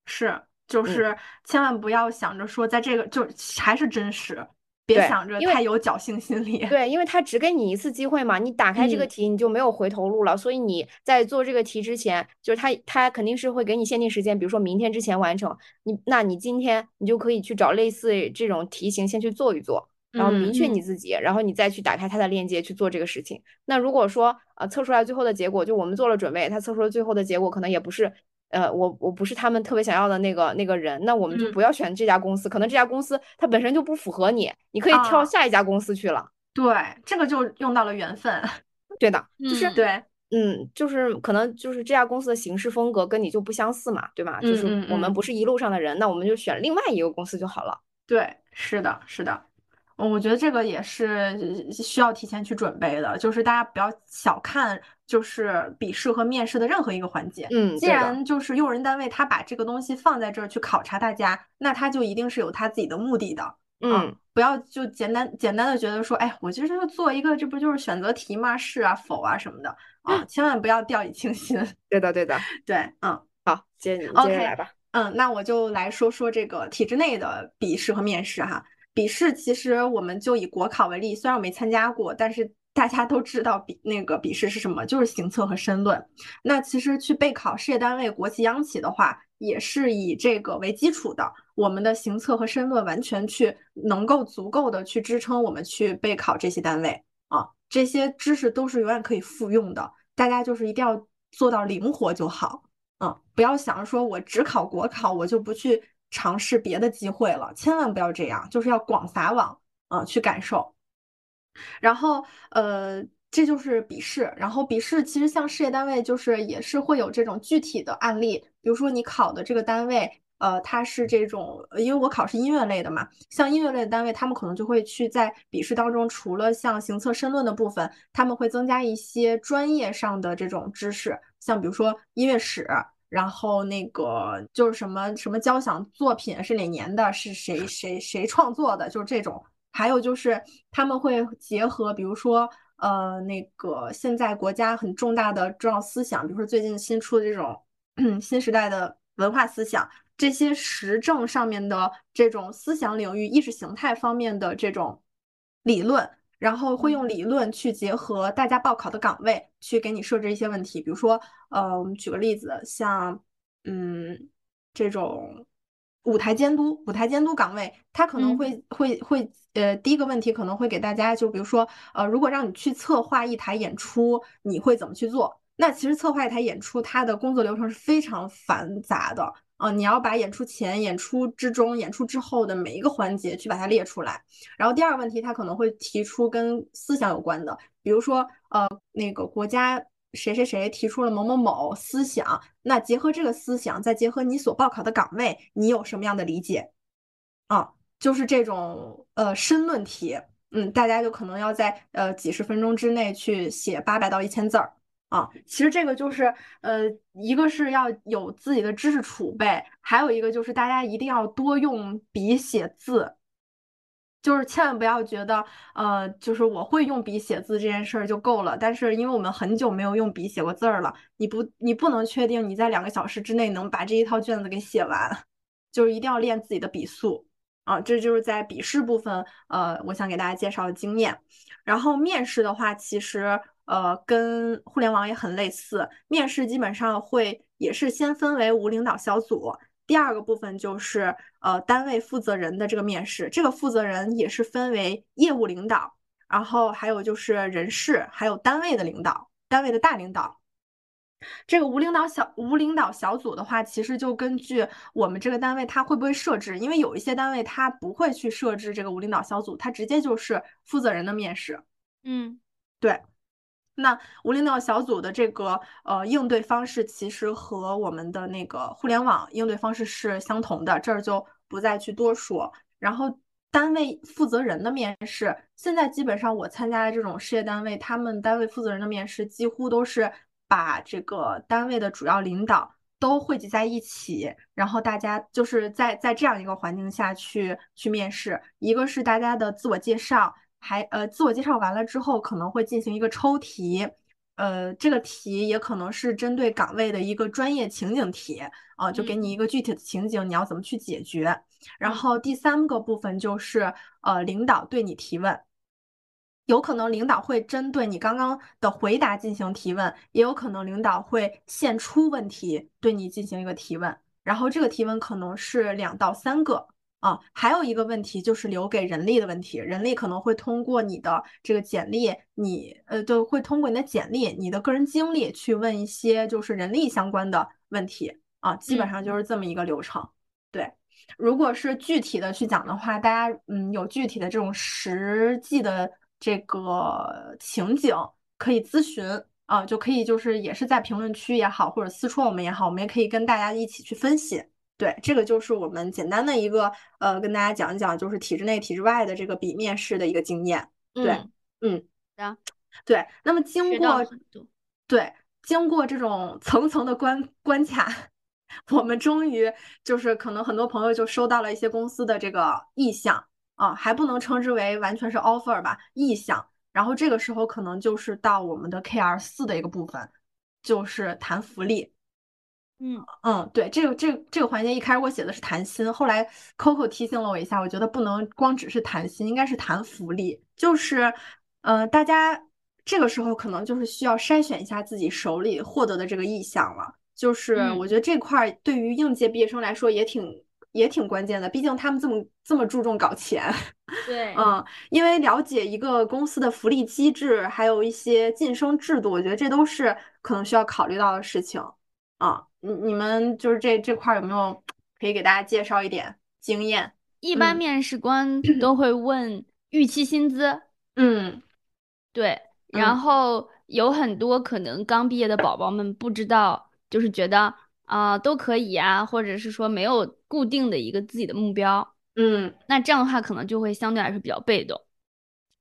是，就是千万不要想着说，在这个就还是真实，别想着太有侥幸心理。对，因为他只给你一次机会嘛，你打开这个题，你就没有回头路了。所以你在做这个题之前，就是他他肯定是会给你限定时间，比如说明天之前完成。你那你今天你就可以去找类似这种题型先去做一做。然后明确你自己，然后你再去打开它的链接去做这个事情。那如果说呃测出来最后的结果，就我们做了准备，他测出了最后的结果可能也不是，呃我我不是他们特别想要的那个那个人，那我们就不要选这家公司，可能这家公司它本身就不符合你，你可以跳下一家公司去了。对，这个就用到了缘分。对的，就是对，嗯，就是可能就是这家公司的行事风格跟你就不相似嘛，对吧？就是我们不是一路上的人，那我们就选另外一个公司就好了。对，是的，是的。嗯，我觉得这个也是需要提前去准备的，就是大家不要小看，就是笔试和面试的任何一个环节。嗯，既然就是用人单位他把这个东西放在这儿去考察大家，那他就一定是有他自己的目的的。嗯，不要就简单简单的觉得说，哎，我就是做一个，这不就是选择题吗？是啊，否啊什么的啊，千万不要掉以轻心。对的，对的，对，嗯，好，接你接着来吧。嗯，那我就来说说这个体制内的笔试和面试哈。笔试其实我们就以国考为例，虽然我没参加过，但是大家都知道笔那个笔试是什么，就是行测和申论。那其实去备考事业单位、国企、央企的话，也是以这个为基础的。我们的行测和申论完全去能够足够的去支撑我们去备考这些单位啊，这些知识都是永远可以复用的。大家就是一定要做到灵活就好，嗯，不要想着说我只考国考，我就不去。尝试别的机会了，千万不要这样，就是要广撒网，嗯，去感受。然后，呃，这就是笔试。然后笔试其实像事业单位，就是也是会有这种具体的案例，比如说你考的这个单位，呃，它是这种，因为我考是音乐类的嘛，像音乐类的单位，他们可能就会去在笔试当中，除了像行测申论的部分，他们会增加一些专业上的这种知识，像比如说音乐史。然后那个就是什么什么交响作品是哪年的，是谁 谁谁创作的，就是这种。还有就是他们会结合，比如说呃那个现在国家很重大的重要思想，比如说最近新出的这种 新时代的文化思想，这些时政上面的这种思想领域、意识形态方面的这种理论。然后会用理论去结合大家报考的岗位，去给你设置一些问题。比如说，呃，我们举个例子，像，嗯，这种舞台监督，舞台监督岗位，它可能会会会，呃，第一个问题可能会给大家，就比如说，呃，如果让你去策划一台演出，你会怎么去做？那其实策划一台演出，它的工作流程是非常繁杂的。啊，你要把演出前、演出之中、演出之后的每一个环节去把它列出来。然后第二个问题，他可能会提出跟思想有关的，比如说，呃，那个国家谁谁谁提出了某某某思想，那结合这个思想，再结合你所报考的岗位，你有什么样的理解？啊，就是这种呃申论题，嗯，大家就可能要在呃几十分钟之内去写八百到一千字儿。啊，其实这个就是，呃，一个是要有自己的知识储备，还有一个就是大家一定要多用笔写字，就是千万不要觉得，呃，就是我会用笔写字这件事儿就够了。但是因为我们很久没有用笔写过字儿了，你不，你不能确定你在两个小时之内能把这一套卷子给写完，就是一定要练自己的笔速啊。这就是在笔试部分，呃，我想给大家介绍的经验。然后面试的话，其实。呃，跟互联网也很类似，面试基本上会也是先分为无领导小组，第二个部分就是呃单位负责人的这个面试，这个负责人也是分为业务领导，然后还有就是人事，还有单位的领导，单位的大领导。这个无领导小无领导小组的话，其实就根据我们这个单位它会不会设置，因为有一些单位它不会去设置这个无领导小组，它直接就是负责人的面试。嗯，对。那无领导小组的这个呃应对方式，其实和我们的那个互联网应对方式是相同的，这儿就不再去多说。然后单位负责人的面试，现在基本上我参加的这种事业单位，他们单位负责人的面试几乎都是把这个单位的主要领导都汇集在一起，然后大家就是在在这样一个环境下去去面试，一个是大家的自我介绍。还呃，自我介绍完了之后，可能会进行一个抽题，呃，这个题也可能是针对岗位的一个专业情景题啊，就给你一个具体的情景，你要怎么去解决。然后第三个部分就是呃，领导对你提问，有可能领导会针对你刚刚的回答进行提问，也有可能领导会现出问题对你进行一个提问，然后这个提问可能是两到三个。啊，还有一个问题就是留给人力的问题，人力可能会通过你的这个简历，你呃，就会通过你的简历、你的个人经历去问一些就是人力相关的问题啊，基本上就是这么一个流程。对，如果是具体的去讲的话，大家嗯有具体的这种实际的这个情景可以咨询啊，就可以就是也是在评论区也好，或者私戳我们也好，我们也可以跟大家一起去分析。对，这个就是我们简单的一个呃，跟大家讲一讲，就是体制内、体制外的这个笔面试的一个经验。对，嗯，对。那么经过对经过这种层层的关关卡，我们终于就是可能很多朋友就收到了一些公司的这个意向啊，还不能称之为完全是 offer 吧，意向。然后这个时候可能就是到我们的 K R 四的一个部分，就是谈福利。嗯嗯，对，这个这个这个环节一开始我写的是谈薪，后来 Coco 提醒了我一下，我觉得不能光只是谈薪，应该是谈福利。就是，呃，大家这个时候可能就是需要筛选一下自己手里获得的这个意向了。就是我觉得这块对于应届毕业生来说也挺也挺关键的，毕竟他们这么这么注重搞钱。对，嗯，因为了解一个公司的福利机制，还有一些晋升制度，我觉得这都是可能需要考虑到的事情。啊，你你们就是这这块有没有可以给大家介绍一点经验？一般面试官 都会问预期薪资，嗯，对，然后有很多可能刚毕业的宝宝们不知道，就是觉得啊都可以啊，或者是说没有固定的一个自己的目标，嗯，那这样的话可能就会相对来说比较被动，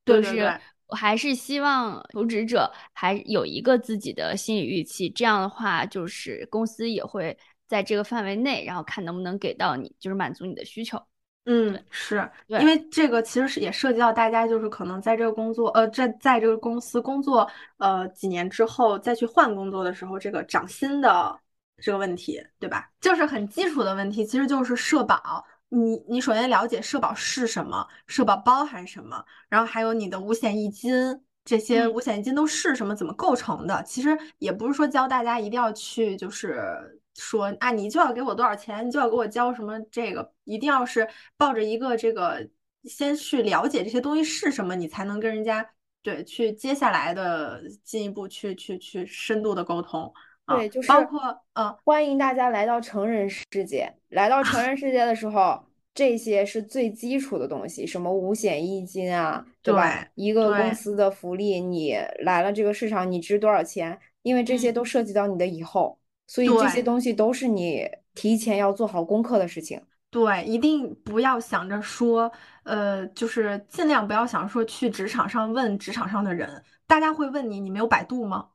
对对对。我还是希望求职者还有一个自己的心理预期，这样的话，就是公司也会在这个范围内，然后看能不能给到你，就是满足你的需求。嗯，是因为这个其实是也涉及到大家就是可能在这个工作，呃，在在这个公司工作，呃，几年之后再去换工作的时候，这个涨薪的这个问题，对吧？就是很基础的问题，其实就是社保。你你首先了解社保是什么，社保包含什么，然后还有你的五险一金，这些五险一金都是什么，怎么构成的？其实也不是说教大家一定要去，就是说啊，你就要给我多少钱，你就要给我交什么这个，一定要是抱着一个这个先去了解这些东西是什么，你才能跟人家对去接下来的进一步去去去深度的沟通对，就是包括嗯，欢迎大家来到成人世界。来到成 人世界的时候，这些是最基础的东西，什么五险一金啊，对吧？一个公司的福利，你来了这个市场，你值多少钱？因为这些都涉及到你的以后，所以这些东西都是你提前要做好功课的事情。对，一定不要想着说，呃，就是尽量不要想说去职场上问职场上的人，大家会问你，你没有百度吗？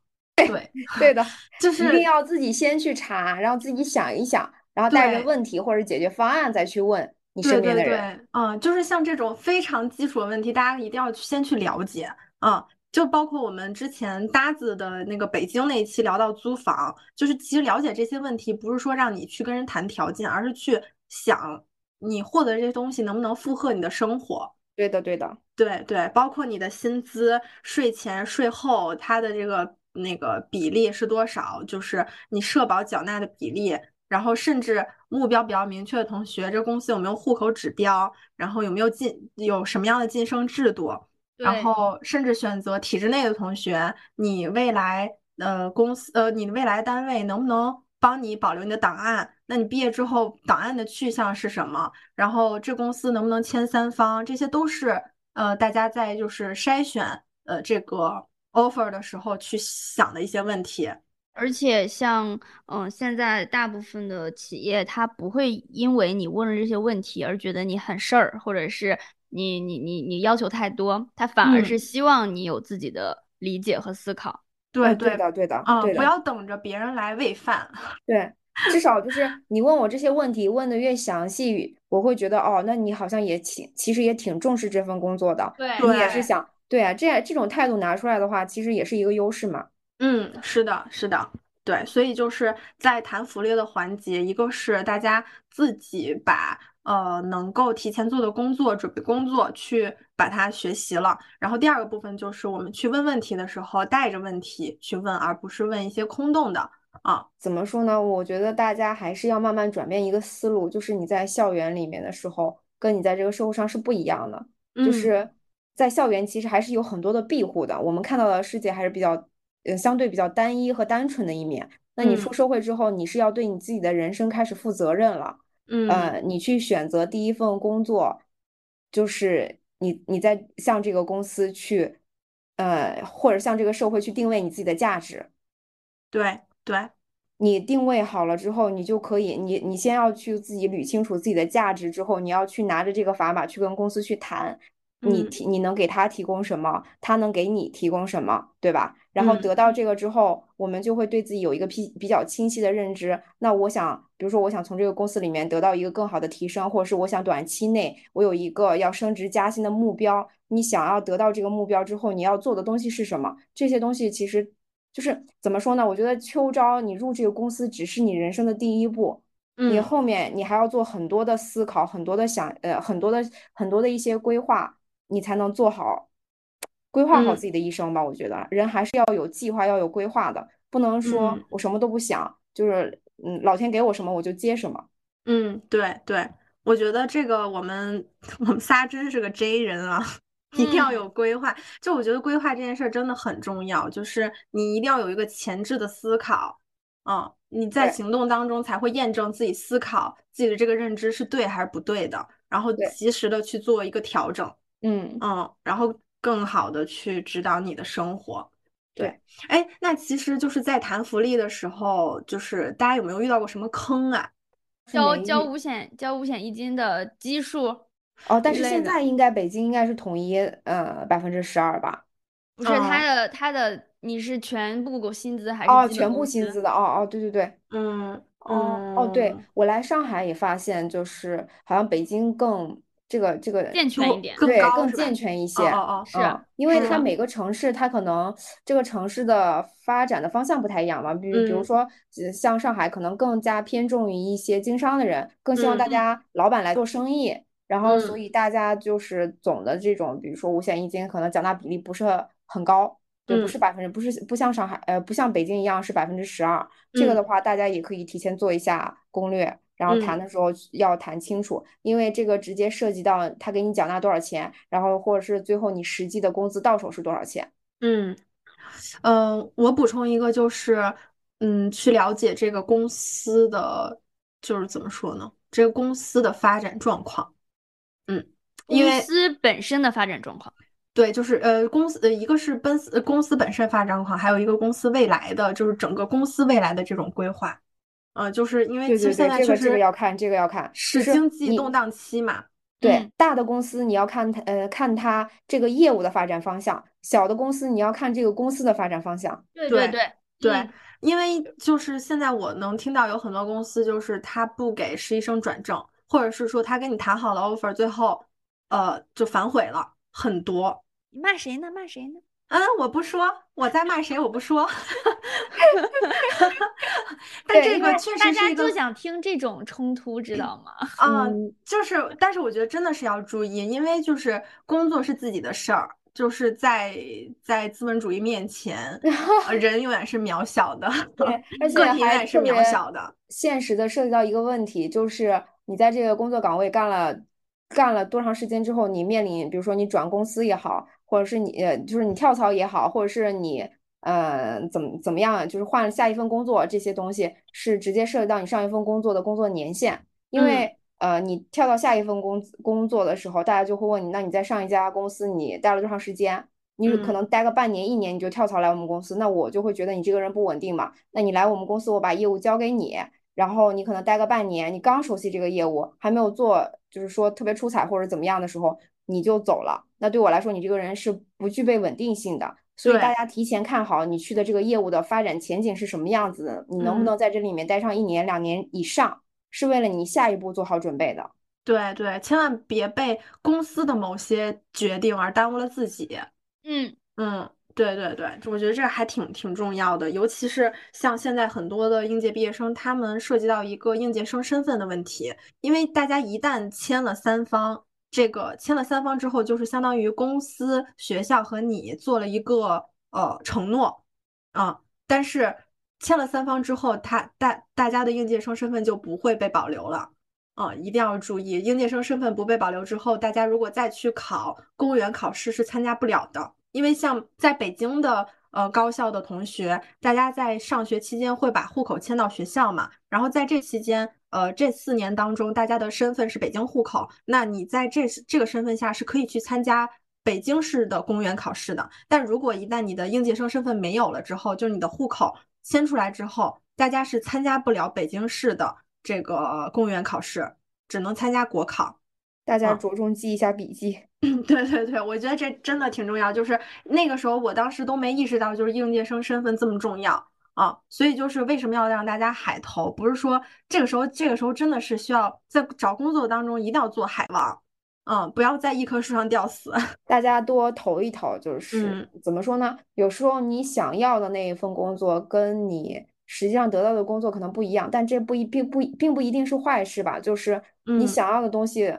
对，对的，就是一定要自己先去查，然后自己想一想，然后带着问题或者解决方案再去问你身边的人。嗯，就是像这种非常基础的问题，大家一定要先去了解。嗯，就包括我们之前搭子的那个北京那一期聊到租房，就是其实了解这些问题，不是说让你去跟人谈条件，而是去想你获得这些东西能不能负荷你的生活。对的，对的，对对，包括你的薪资、税前、税后，它的这个。那个比例是多少？就是你社保缴纳的比例，然后甚至目标比较明确的同学，这公司有没有户口指标，然后有没有晋有什么样的晋升制度，然后甚至选择体制内的同学，你未来呃公司呃你的未来单位能不能帮你保留你的档案？那你毕业之后档案的去向是什么？然后这公司能不能签三方？这些都是呃大家在就是筛选呃这个。Offer 的时候去想的一些问题，而且像嗯，现在大部分的企业，他不会因为你问了这些问题而觉得你很事儿，或者是你你你你要求太多，他反而是希望你有自己的理解和思考。对对的对的啊，不要等着别人来喂饭。对，至少就是你问我这些问题问的越详细，我会觉得哦，那你好像也挺其实也挺重视这份工作的。对，你也是想。对啊，这样这种态度拿出来的话，其实也是一个优势嘛。嗯，是的，是的，对，所以就是在谈福利的环节，一个是大家自己把呃能够提前做的工作、准备工作去把它学习了，然后第二个部分就是我们去问问题的时候带着问题去问，而不是问一些空洞的啊。怎么说呢？我觉得大家还是要慢慢转变一个思路，就是你在校园里面的时候，跟你在这个社会上是不一样的，就是。在校园其实还是有很多的庇护的，我们看到的世界还是比较，呃，相对比较单一和单纯的一面。那你出社会之后，你是要对你自己的人生开始负责任了，嗯，呃，你去选择第一份工作，就是你你在向这个公司去，呃，或者向这个社会去定位你自己的价值。对对，你定位好了之后，你就可以，你你先要去自己捋清楚自己的价值之后，你要去拿着这个砝码去跟公司去谈。你提你能给他提供什么，他能给你提供什么，对吧？然后得到这个之后，我们就会对自己有一个比比较清晰的认知。那我想，比如说，我想从这个公司里面得到一个更好的提升，或者是我想短期内我有一个要升职加薪的目标。你想要得到这个目标之后，你要做的东西是什么？这些东西其实就是怎么说呢？我觉得秋招你入这个公司只是你人生的第一步，你后面你还要做很多的思考，很多的想呃很多的很多的一些规划。你才能做好规划好自己的一生吧？我觉得人还是要有计划，要有规划的，不能说我什么都不想，就是嗯，老天给我什么我就接什么。嗯，对对，我觉得这个我们我们仨真是个 J 人啊，一定要有规划。就我觉得规划这件事儿真的很重要，就是你一定要有一个前置的思考，嗯，你在行动当中才会验证自己思考自己的这个认知是对还是不对的，然后及时的去做一个调整。嗯嗯，然后更好的去指导你的生活。对，哎，那其实就是在谈福利的时候，就是大家有没有遇到过什么坑啊？交交五险交五险一金的基数哦，但是现在应该北京应该是统一呃百分之十二吧？不是，他的他的你是全部薪资还是哦全部薪资的哦哦对对对，嗯哦哦对我来上海也发现就是好像北京更。这个这个健全一点，对，更健全一些。哦哦，是，因为它每个城市，它可能这个城市的发展的方向不太一样嘛。比如，比如说，像上海，可能更加偏重于一些经商的人，更希望大家老板来做生意。然后，所以大家就是总的这种，比如说五险一金，可能缴纳比例不是很高，对，不是百分之，不是不像上海，呃，不像北京一样是百分之十二。这个的话，大家也可以提前做一下攻略。然后谈的时候要谈清楚，因为这个直接涉及到他给你缴纳多少钱，然后或者是最后你实际的工资到手是多少钱。嗯，嗯，我补充一个，就是嗯，去了解这个公司的，就是怎么说呢？这个公司的发展状况。嗯，因为公司本身的发展状况。对，就是呃，公司呃，一个是奔司公司本身发展状况，还有一个公司未来的，就是整个公司未来的这种规划。呃，就是因为其实现在确实这个要看，这个要看，是经济动荡期嘛。对，大的公司你要看它呃看它这个业务的发展方向，小的公司你要看这个公司的发展方向。对对对对，因为就是现在我能听到有很多公司就是他不给实习生转正，或者是说他跟你谈好了 offer，最后呃就反悔了。很多，你骂谁呢？骂谁呢？嗯，我不说，我在骂谁？我不说。但这个确实大家就想听这种冲突，知道吗？嗯，就是，但是我觉得真的是要注意，因为就是工作是自己的事儿，就是在在资本主义面前，人永远是渺小的，对，而且永远是渺小的。现实的涉及到一个问题，就是你在这个工作岗位干了。干了多长时间之后，你面临，比如说你转公司也好，或者是你就是你跳槽也好，或者是你呃怎么怎么样，就是换了下一份工作，这些东西是直接涉及到你上一份工作的工作年限。因为呃你跳到下一份工工作的时候，大家就会问你，那你在上一家公司你待了多长时间？你可能待个半年一年你就跳槽来我们公司，那我就会觉得你这个人不稳定嘛。那你来我们公司，我把业务交给你。然后你可能待个半年，你刚熟悉这个业务，还没有做，就是说特别出彩或者怎么样的时候，你就走了。那对我来说，你这个人是不具备稳定性的。所以大家提前看好你去的这个业务的发展前景是什么样子的，你能不能在这里面待上一年、两年以上，是为了你下一步做好准备的。对对，千万别被公司的某些决定而耽误了自己。嗯嗯。对对对，我觉得这还挺挺重要的，尤其是像现在很多的应届毕业生，他们涉及到一个应届生身份的问题，因为大家一旦签了三方，这个签了三方之后，就是相当于公司、学校和你做了一个呃承诺啊，但是签了三方之后，他大大家的应届生身份就不会被保留了啊，一定要注意，应届生身份不被保留之后，大家如果再去考公务员考试是参加不了的。因为像在北京的呃高校的同学，大家在上学期间会把户口迁到学校嘛，然后在这期间，呃这四年当中，大家的身份是北京户口，那你在这这个身份下是可以去参加北京市的公务员考试的。但如果一旦你的应届生身份没有了之后，就是你的户口迁出来之后，大家是参加不了北京市的这个公务员考试，只能参加国考。大家着重记一下笔记。对对对，我觉得这真的挺重要。就是那个时候，我当时都没意识到，就是应届生身份这么重要啊。所以就是为什么要让大家海投？不是说这个时候，这个时候真的是需要在找工作当中一定要做海王，嗯，不要在一棵树上吊死。大家多投一投，就是怎么说呢？有时候你想要的那一份工作，跟你实际上得到的工作可能不一样，但这不一并不并不一定是坏事吧？就是你想要的东西，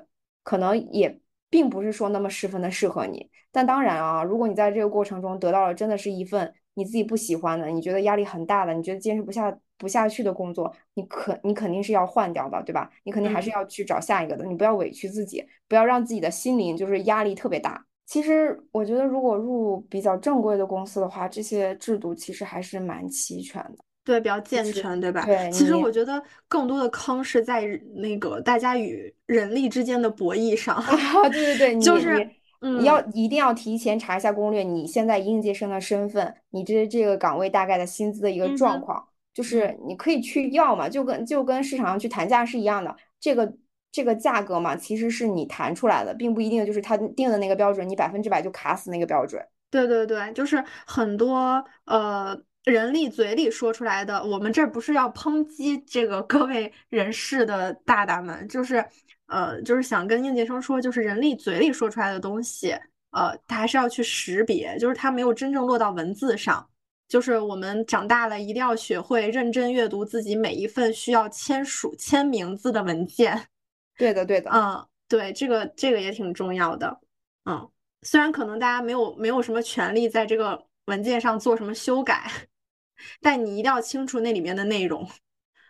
可能也。并不是说那么十分的适合你，但当然啊，如果你在这个过程中得到了真的是一份你自己不喜欢的，你觉得压力很大的，你觉得坚持不下不下去的工作，你可你肯定是要换掉的，对吧？你肯定还是要去找下一个的，你不要委屈自己，不要让自己的心灵就是压力特别大。其实我觉得，如果入比较正规的公司的话，这些制度其实还是蛮齐全的。对，比较健全，对吧？对，其实我觉得更多的坑是在那个大家与人力之间的博弈上。啊，对对对，就是你要一定要提前查一下攻略，你现在应届生的身份，你这这个岗位大概的薪资的一个状况，就是你可以去要嘛，就跟就跟市场上去谈价是一样的，这个这个价格嘛，其实是你谈出来的，并不一定就是他定的那个标准，你百分之百就卡死那个标准。对对对，就是很多呃。人力嘴里说出来的，我们这不是要抨击这个各位人士的大大们，就是，呃，就是想跟应届生说，就是人力嘴里说出来的东西，呃，他还是要去识别，就是他没有真正落到文字上。就是我们长大了，一定要学会认真阅读自己每一份需要签署、签名字的文件。对的，对的，嗯，对，这个这个也挺重要的。嗯，虽然可能大家没有没有什么权利在这个文件上做什么修改。但你一定要清楚那里面的内容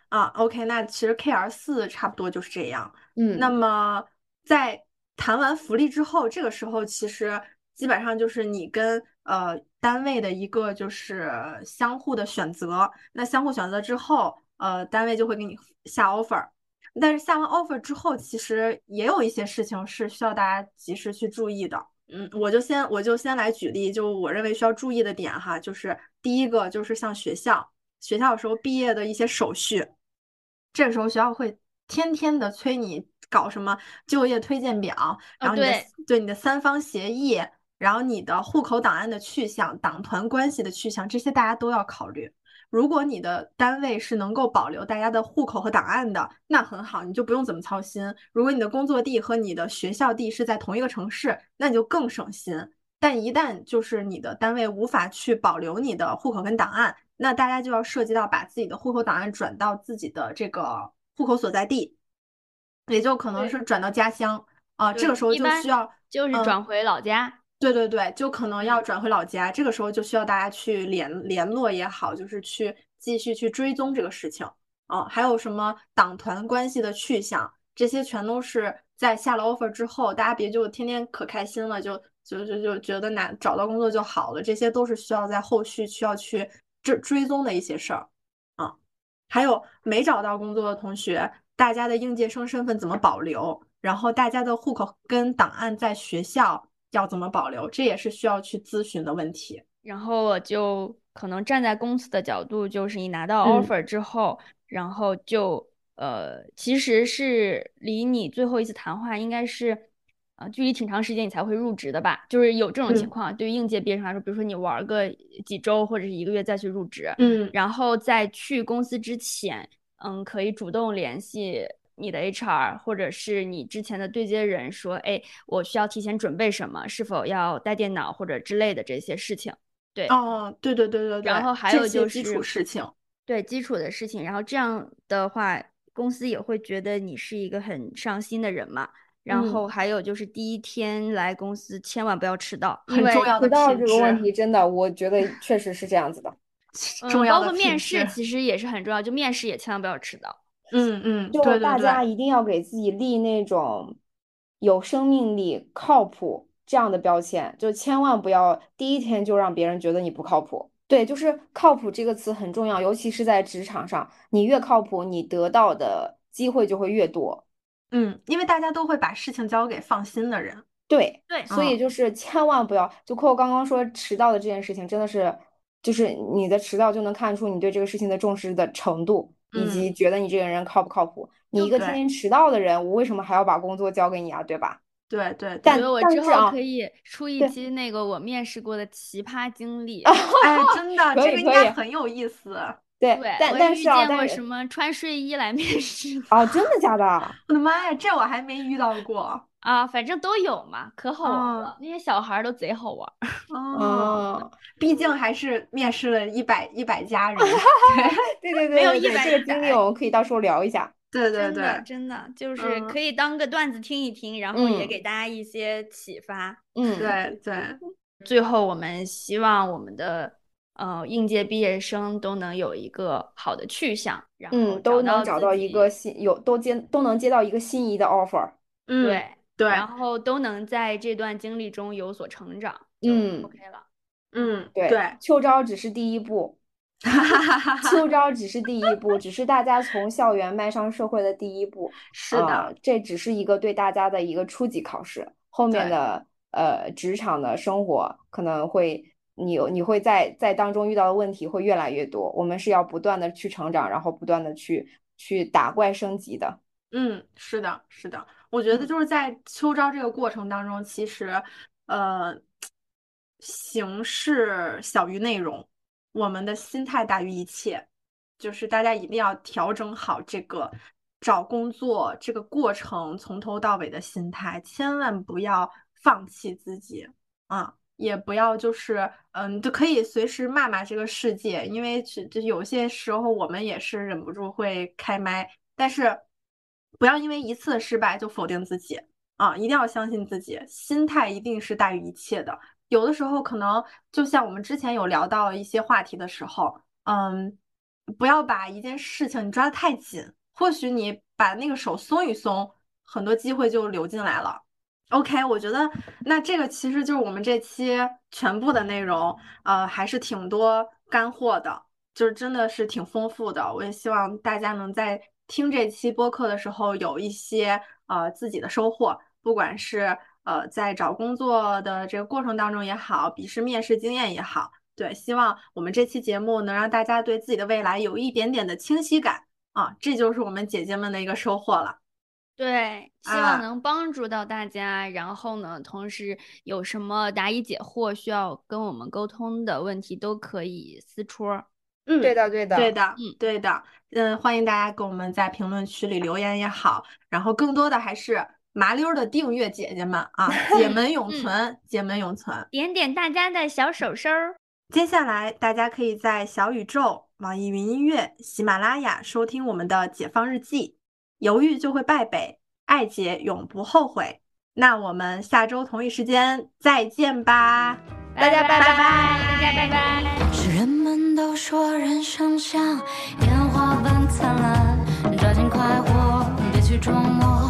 啊。OK，那其实 K R 四差不多就是这样。嗯，那么在谈完福利之后，这个时候其实基本上就是你跟呃单位的一个就是相互的选择。那相互选择之后，呃，单位就会给你下 offer。但是下完 offer 之后，其实也有一些事情是需要大家及时去注意的。嗯，我就先我就先来举例，就我认为需要注意的点哈，就是第一个就是像学校，学校有时候毕业的一些手续，这个时候学校会天天的催你搞什么就业推荐表，然后你的对你的三方协议，然后你的户口档案的去向、党团关系的去向，这些大家都要考虑。如果你的单位是能够保留大家的户口和档案的，那很好，你就不用怎么操心。如果你的工作地和你的学校地是在同一个城市，那你就更省心。但一旦就是你的单位无法去保留你的户口跟档案，那大家就要涉及到把自己的户口档案转到自己的这个户口所在地，也就可能是转到家乡啊。这个时候就需要就是转回老家。对对对，就可能要转回老家，这个时候就需要大家去联联络也好，就是去继续去追踪这个事情啊。还有什么党团关系的去向，这些全都是在下了 offer 之后，大家别就天天可开心了，就就就就觉得哪找到工作就好了，这些都是需要在后续需要去追追踪的一些事儿啊。还有没找到工作的同学，大家的应届生身份怎么保留？然后大家的户口跟档案在学校。要怎么保留，这也是需要去咨询的问题。然后我就可能站在公司的角度，就是你拿到 offer 之后，然后就呃，其实是离你最后一次谈话应该是呃，距离挺长时间你才会入职的吧？就是有这种情况，对于应届毕业生来说，比如说你玩个几周或者是一个月再去入职，嗯，然后在去公司之前，嗯，可以主动联系。你的 HR 或者是你之前的对接人说，哎，我需要提前准备什么？是否要带电脑或者之类的这些事情？对，哦，对对对对对。然后还有就是基础事情，对基础的事情。然后这样的话，公司也会觉得你是一个很上心的人嘛。然后还有就是第一天来公司千万不要迟到，很重要的迟到这个问题真的，我觉得确实是这样子的。重要的包括面试其实也是很重要，就面试也千万不要迟到。嗯嗯，就大家一定要给自己立那种有生命力、靠谱这样的标签，就千万不要第一天就让别人觉得你不靠谱。对，就是靠谱这个词很重要，尤其是在职场上，你越靠谱，你得到的机会就会越多。嗯，因为大家都会把事情交给放心的人。对对，所以就是千万不要，就扣刚刚说迟到的这件事情，真的是，就是你的迟到就能看出你对这个事情的重视的程度。以及觉得你这个人靠不靠谱？你一个天天迟到的人，我为什么还要把工作交给你啊？对吧？对对。但我之后可以出一期那个我面试过的奇葩经历。哎，真的，这个应该很有意思。对，但但是啊，但是什么穿睡衣来面试？哦，真的假的？我的妈呀，这我还没遇到过啊！反正都有嘛，可好玩了。那些小孩都贼好玩。哦，毕竟还是面试了一百一百家人。对对对，没有一百这个经历，我们可以到时候聊一下。对对对，真的就是可以当个段子听一听，然后也给大家一些启发。嗯，对对。最后，我们希望我们的。呃，应届毕业生都能有一个好的去向，然后都能找到一个心有都接都能接到一个心仪的 offer，嗯，对对，然后都能在这段经历中有所成长，嗯，OK 了，嗯，对对，秋招只是第一步，秋招只是第一步，只是大家从校园迈上社会的第一步，是的，这只是一个对大家的一个初级考试，后面的呃职场的生活可能会。你你会在在当中遇到的问题会越来越多，我们是要不断的去成长，然后不断的去去打怪升级的。嗯，是的，是的，我觉得就是在秋招这个过程当中，其实呃，形式小于内容，我们的心态大于一切，就是大家一定要调整好这个找工作这个过程从头到尾的心态，千万不要放弃自己啊。也不要就是，嗯，就可以随时骂骂这个世界，因为这有些时候我们也是忍不住会开麦，但是不要因为一次失败就否定自己啊，一定要相信自己，心态一定是大于一切的。有的时候可能就像我们之前有聊到一些话题的时候，嗯，不要把一件事情你抓得太紧，或许你把那个手松一松，很多机会就流进来了。OK，我觉得那这个其实就是我们这期全部的内容，呃，还是挺多干货的，就是真的是挺丰富的。我也希望大家能在听这期播客的时候有一些呃自己的收获，不管是呃在找工作的这个过程当中也好，笔试面试经验也好，对，希望我们这期节目能让大家对自己的未来有一点点的清晰感啊，这就是我们姐姐们的一个收获了。对，希望能帮助到大家。然后呢，同时有什么答疑解惑需要跟我们沟通的问题，都可以私戳。嗯，对的，对的，对的，嗯，对的。嗯，欢迎大家给我们在评论区里留言也好。然后更多的还是麻溜的订阅姐姐们啊，姐 们永存，姐们永存。点点大家的小手手。接下来大家可以在小宇宙、网易云音乐、喜马拉雅收听我们的《解放日记》。犹豫就会败北，爱姐永不后悔。那我们下周同一时间再见吧，大家拜拜，大家拜拜。是人们都说人生像烟花般灿烂，抓紧快活，别去琢磨。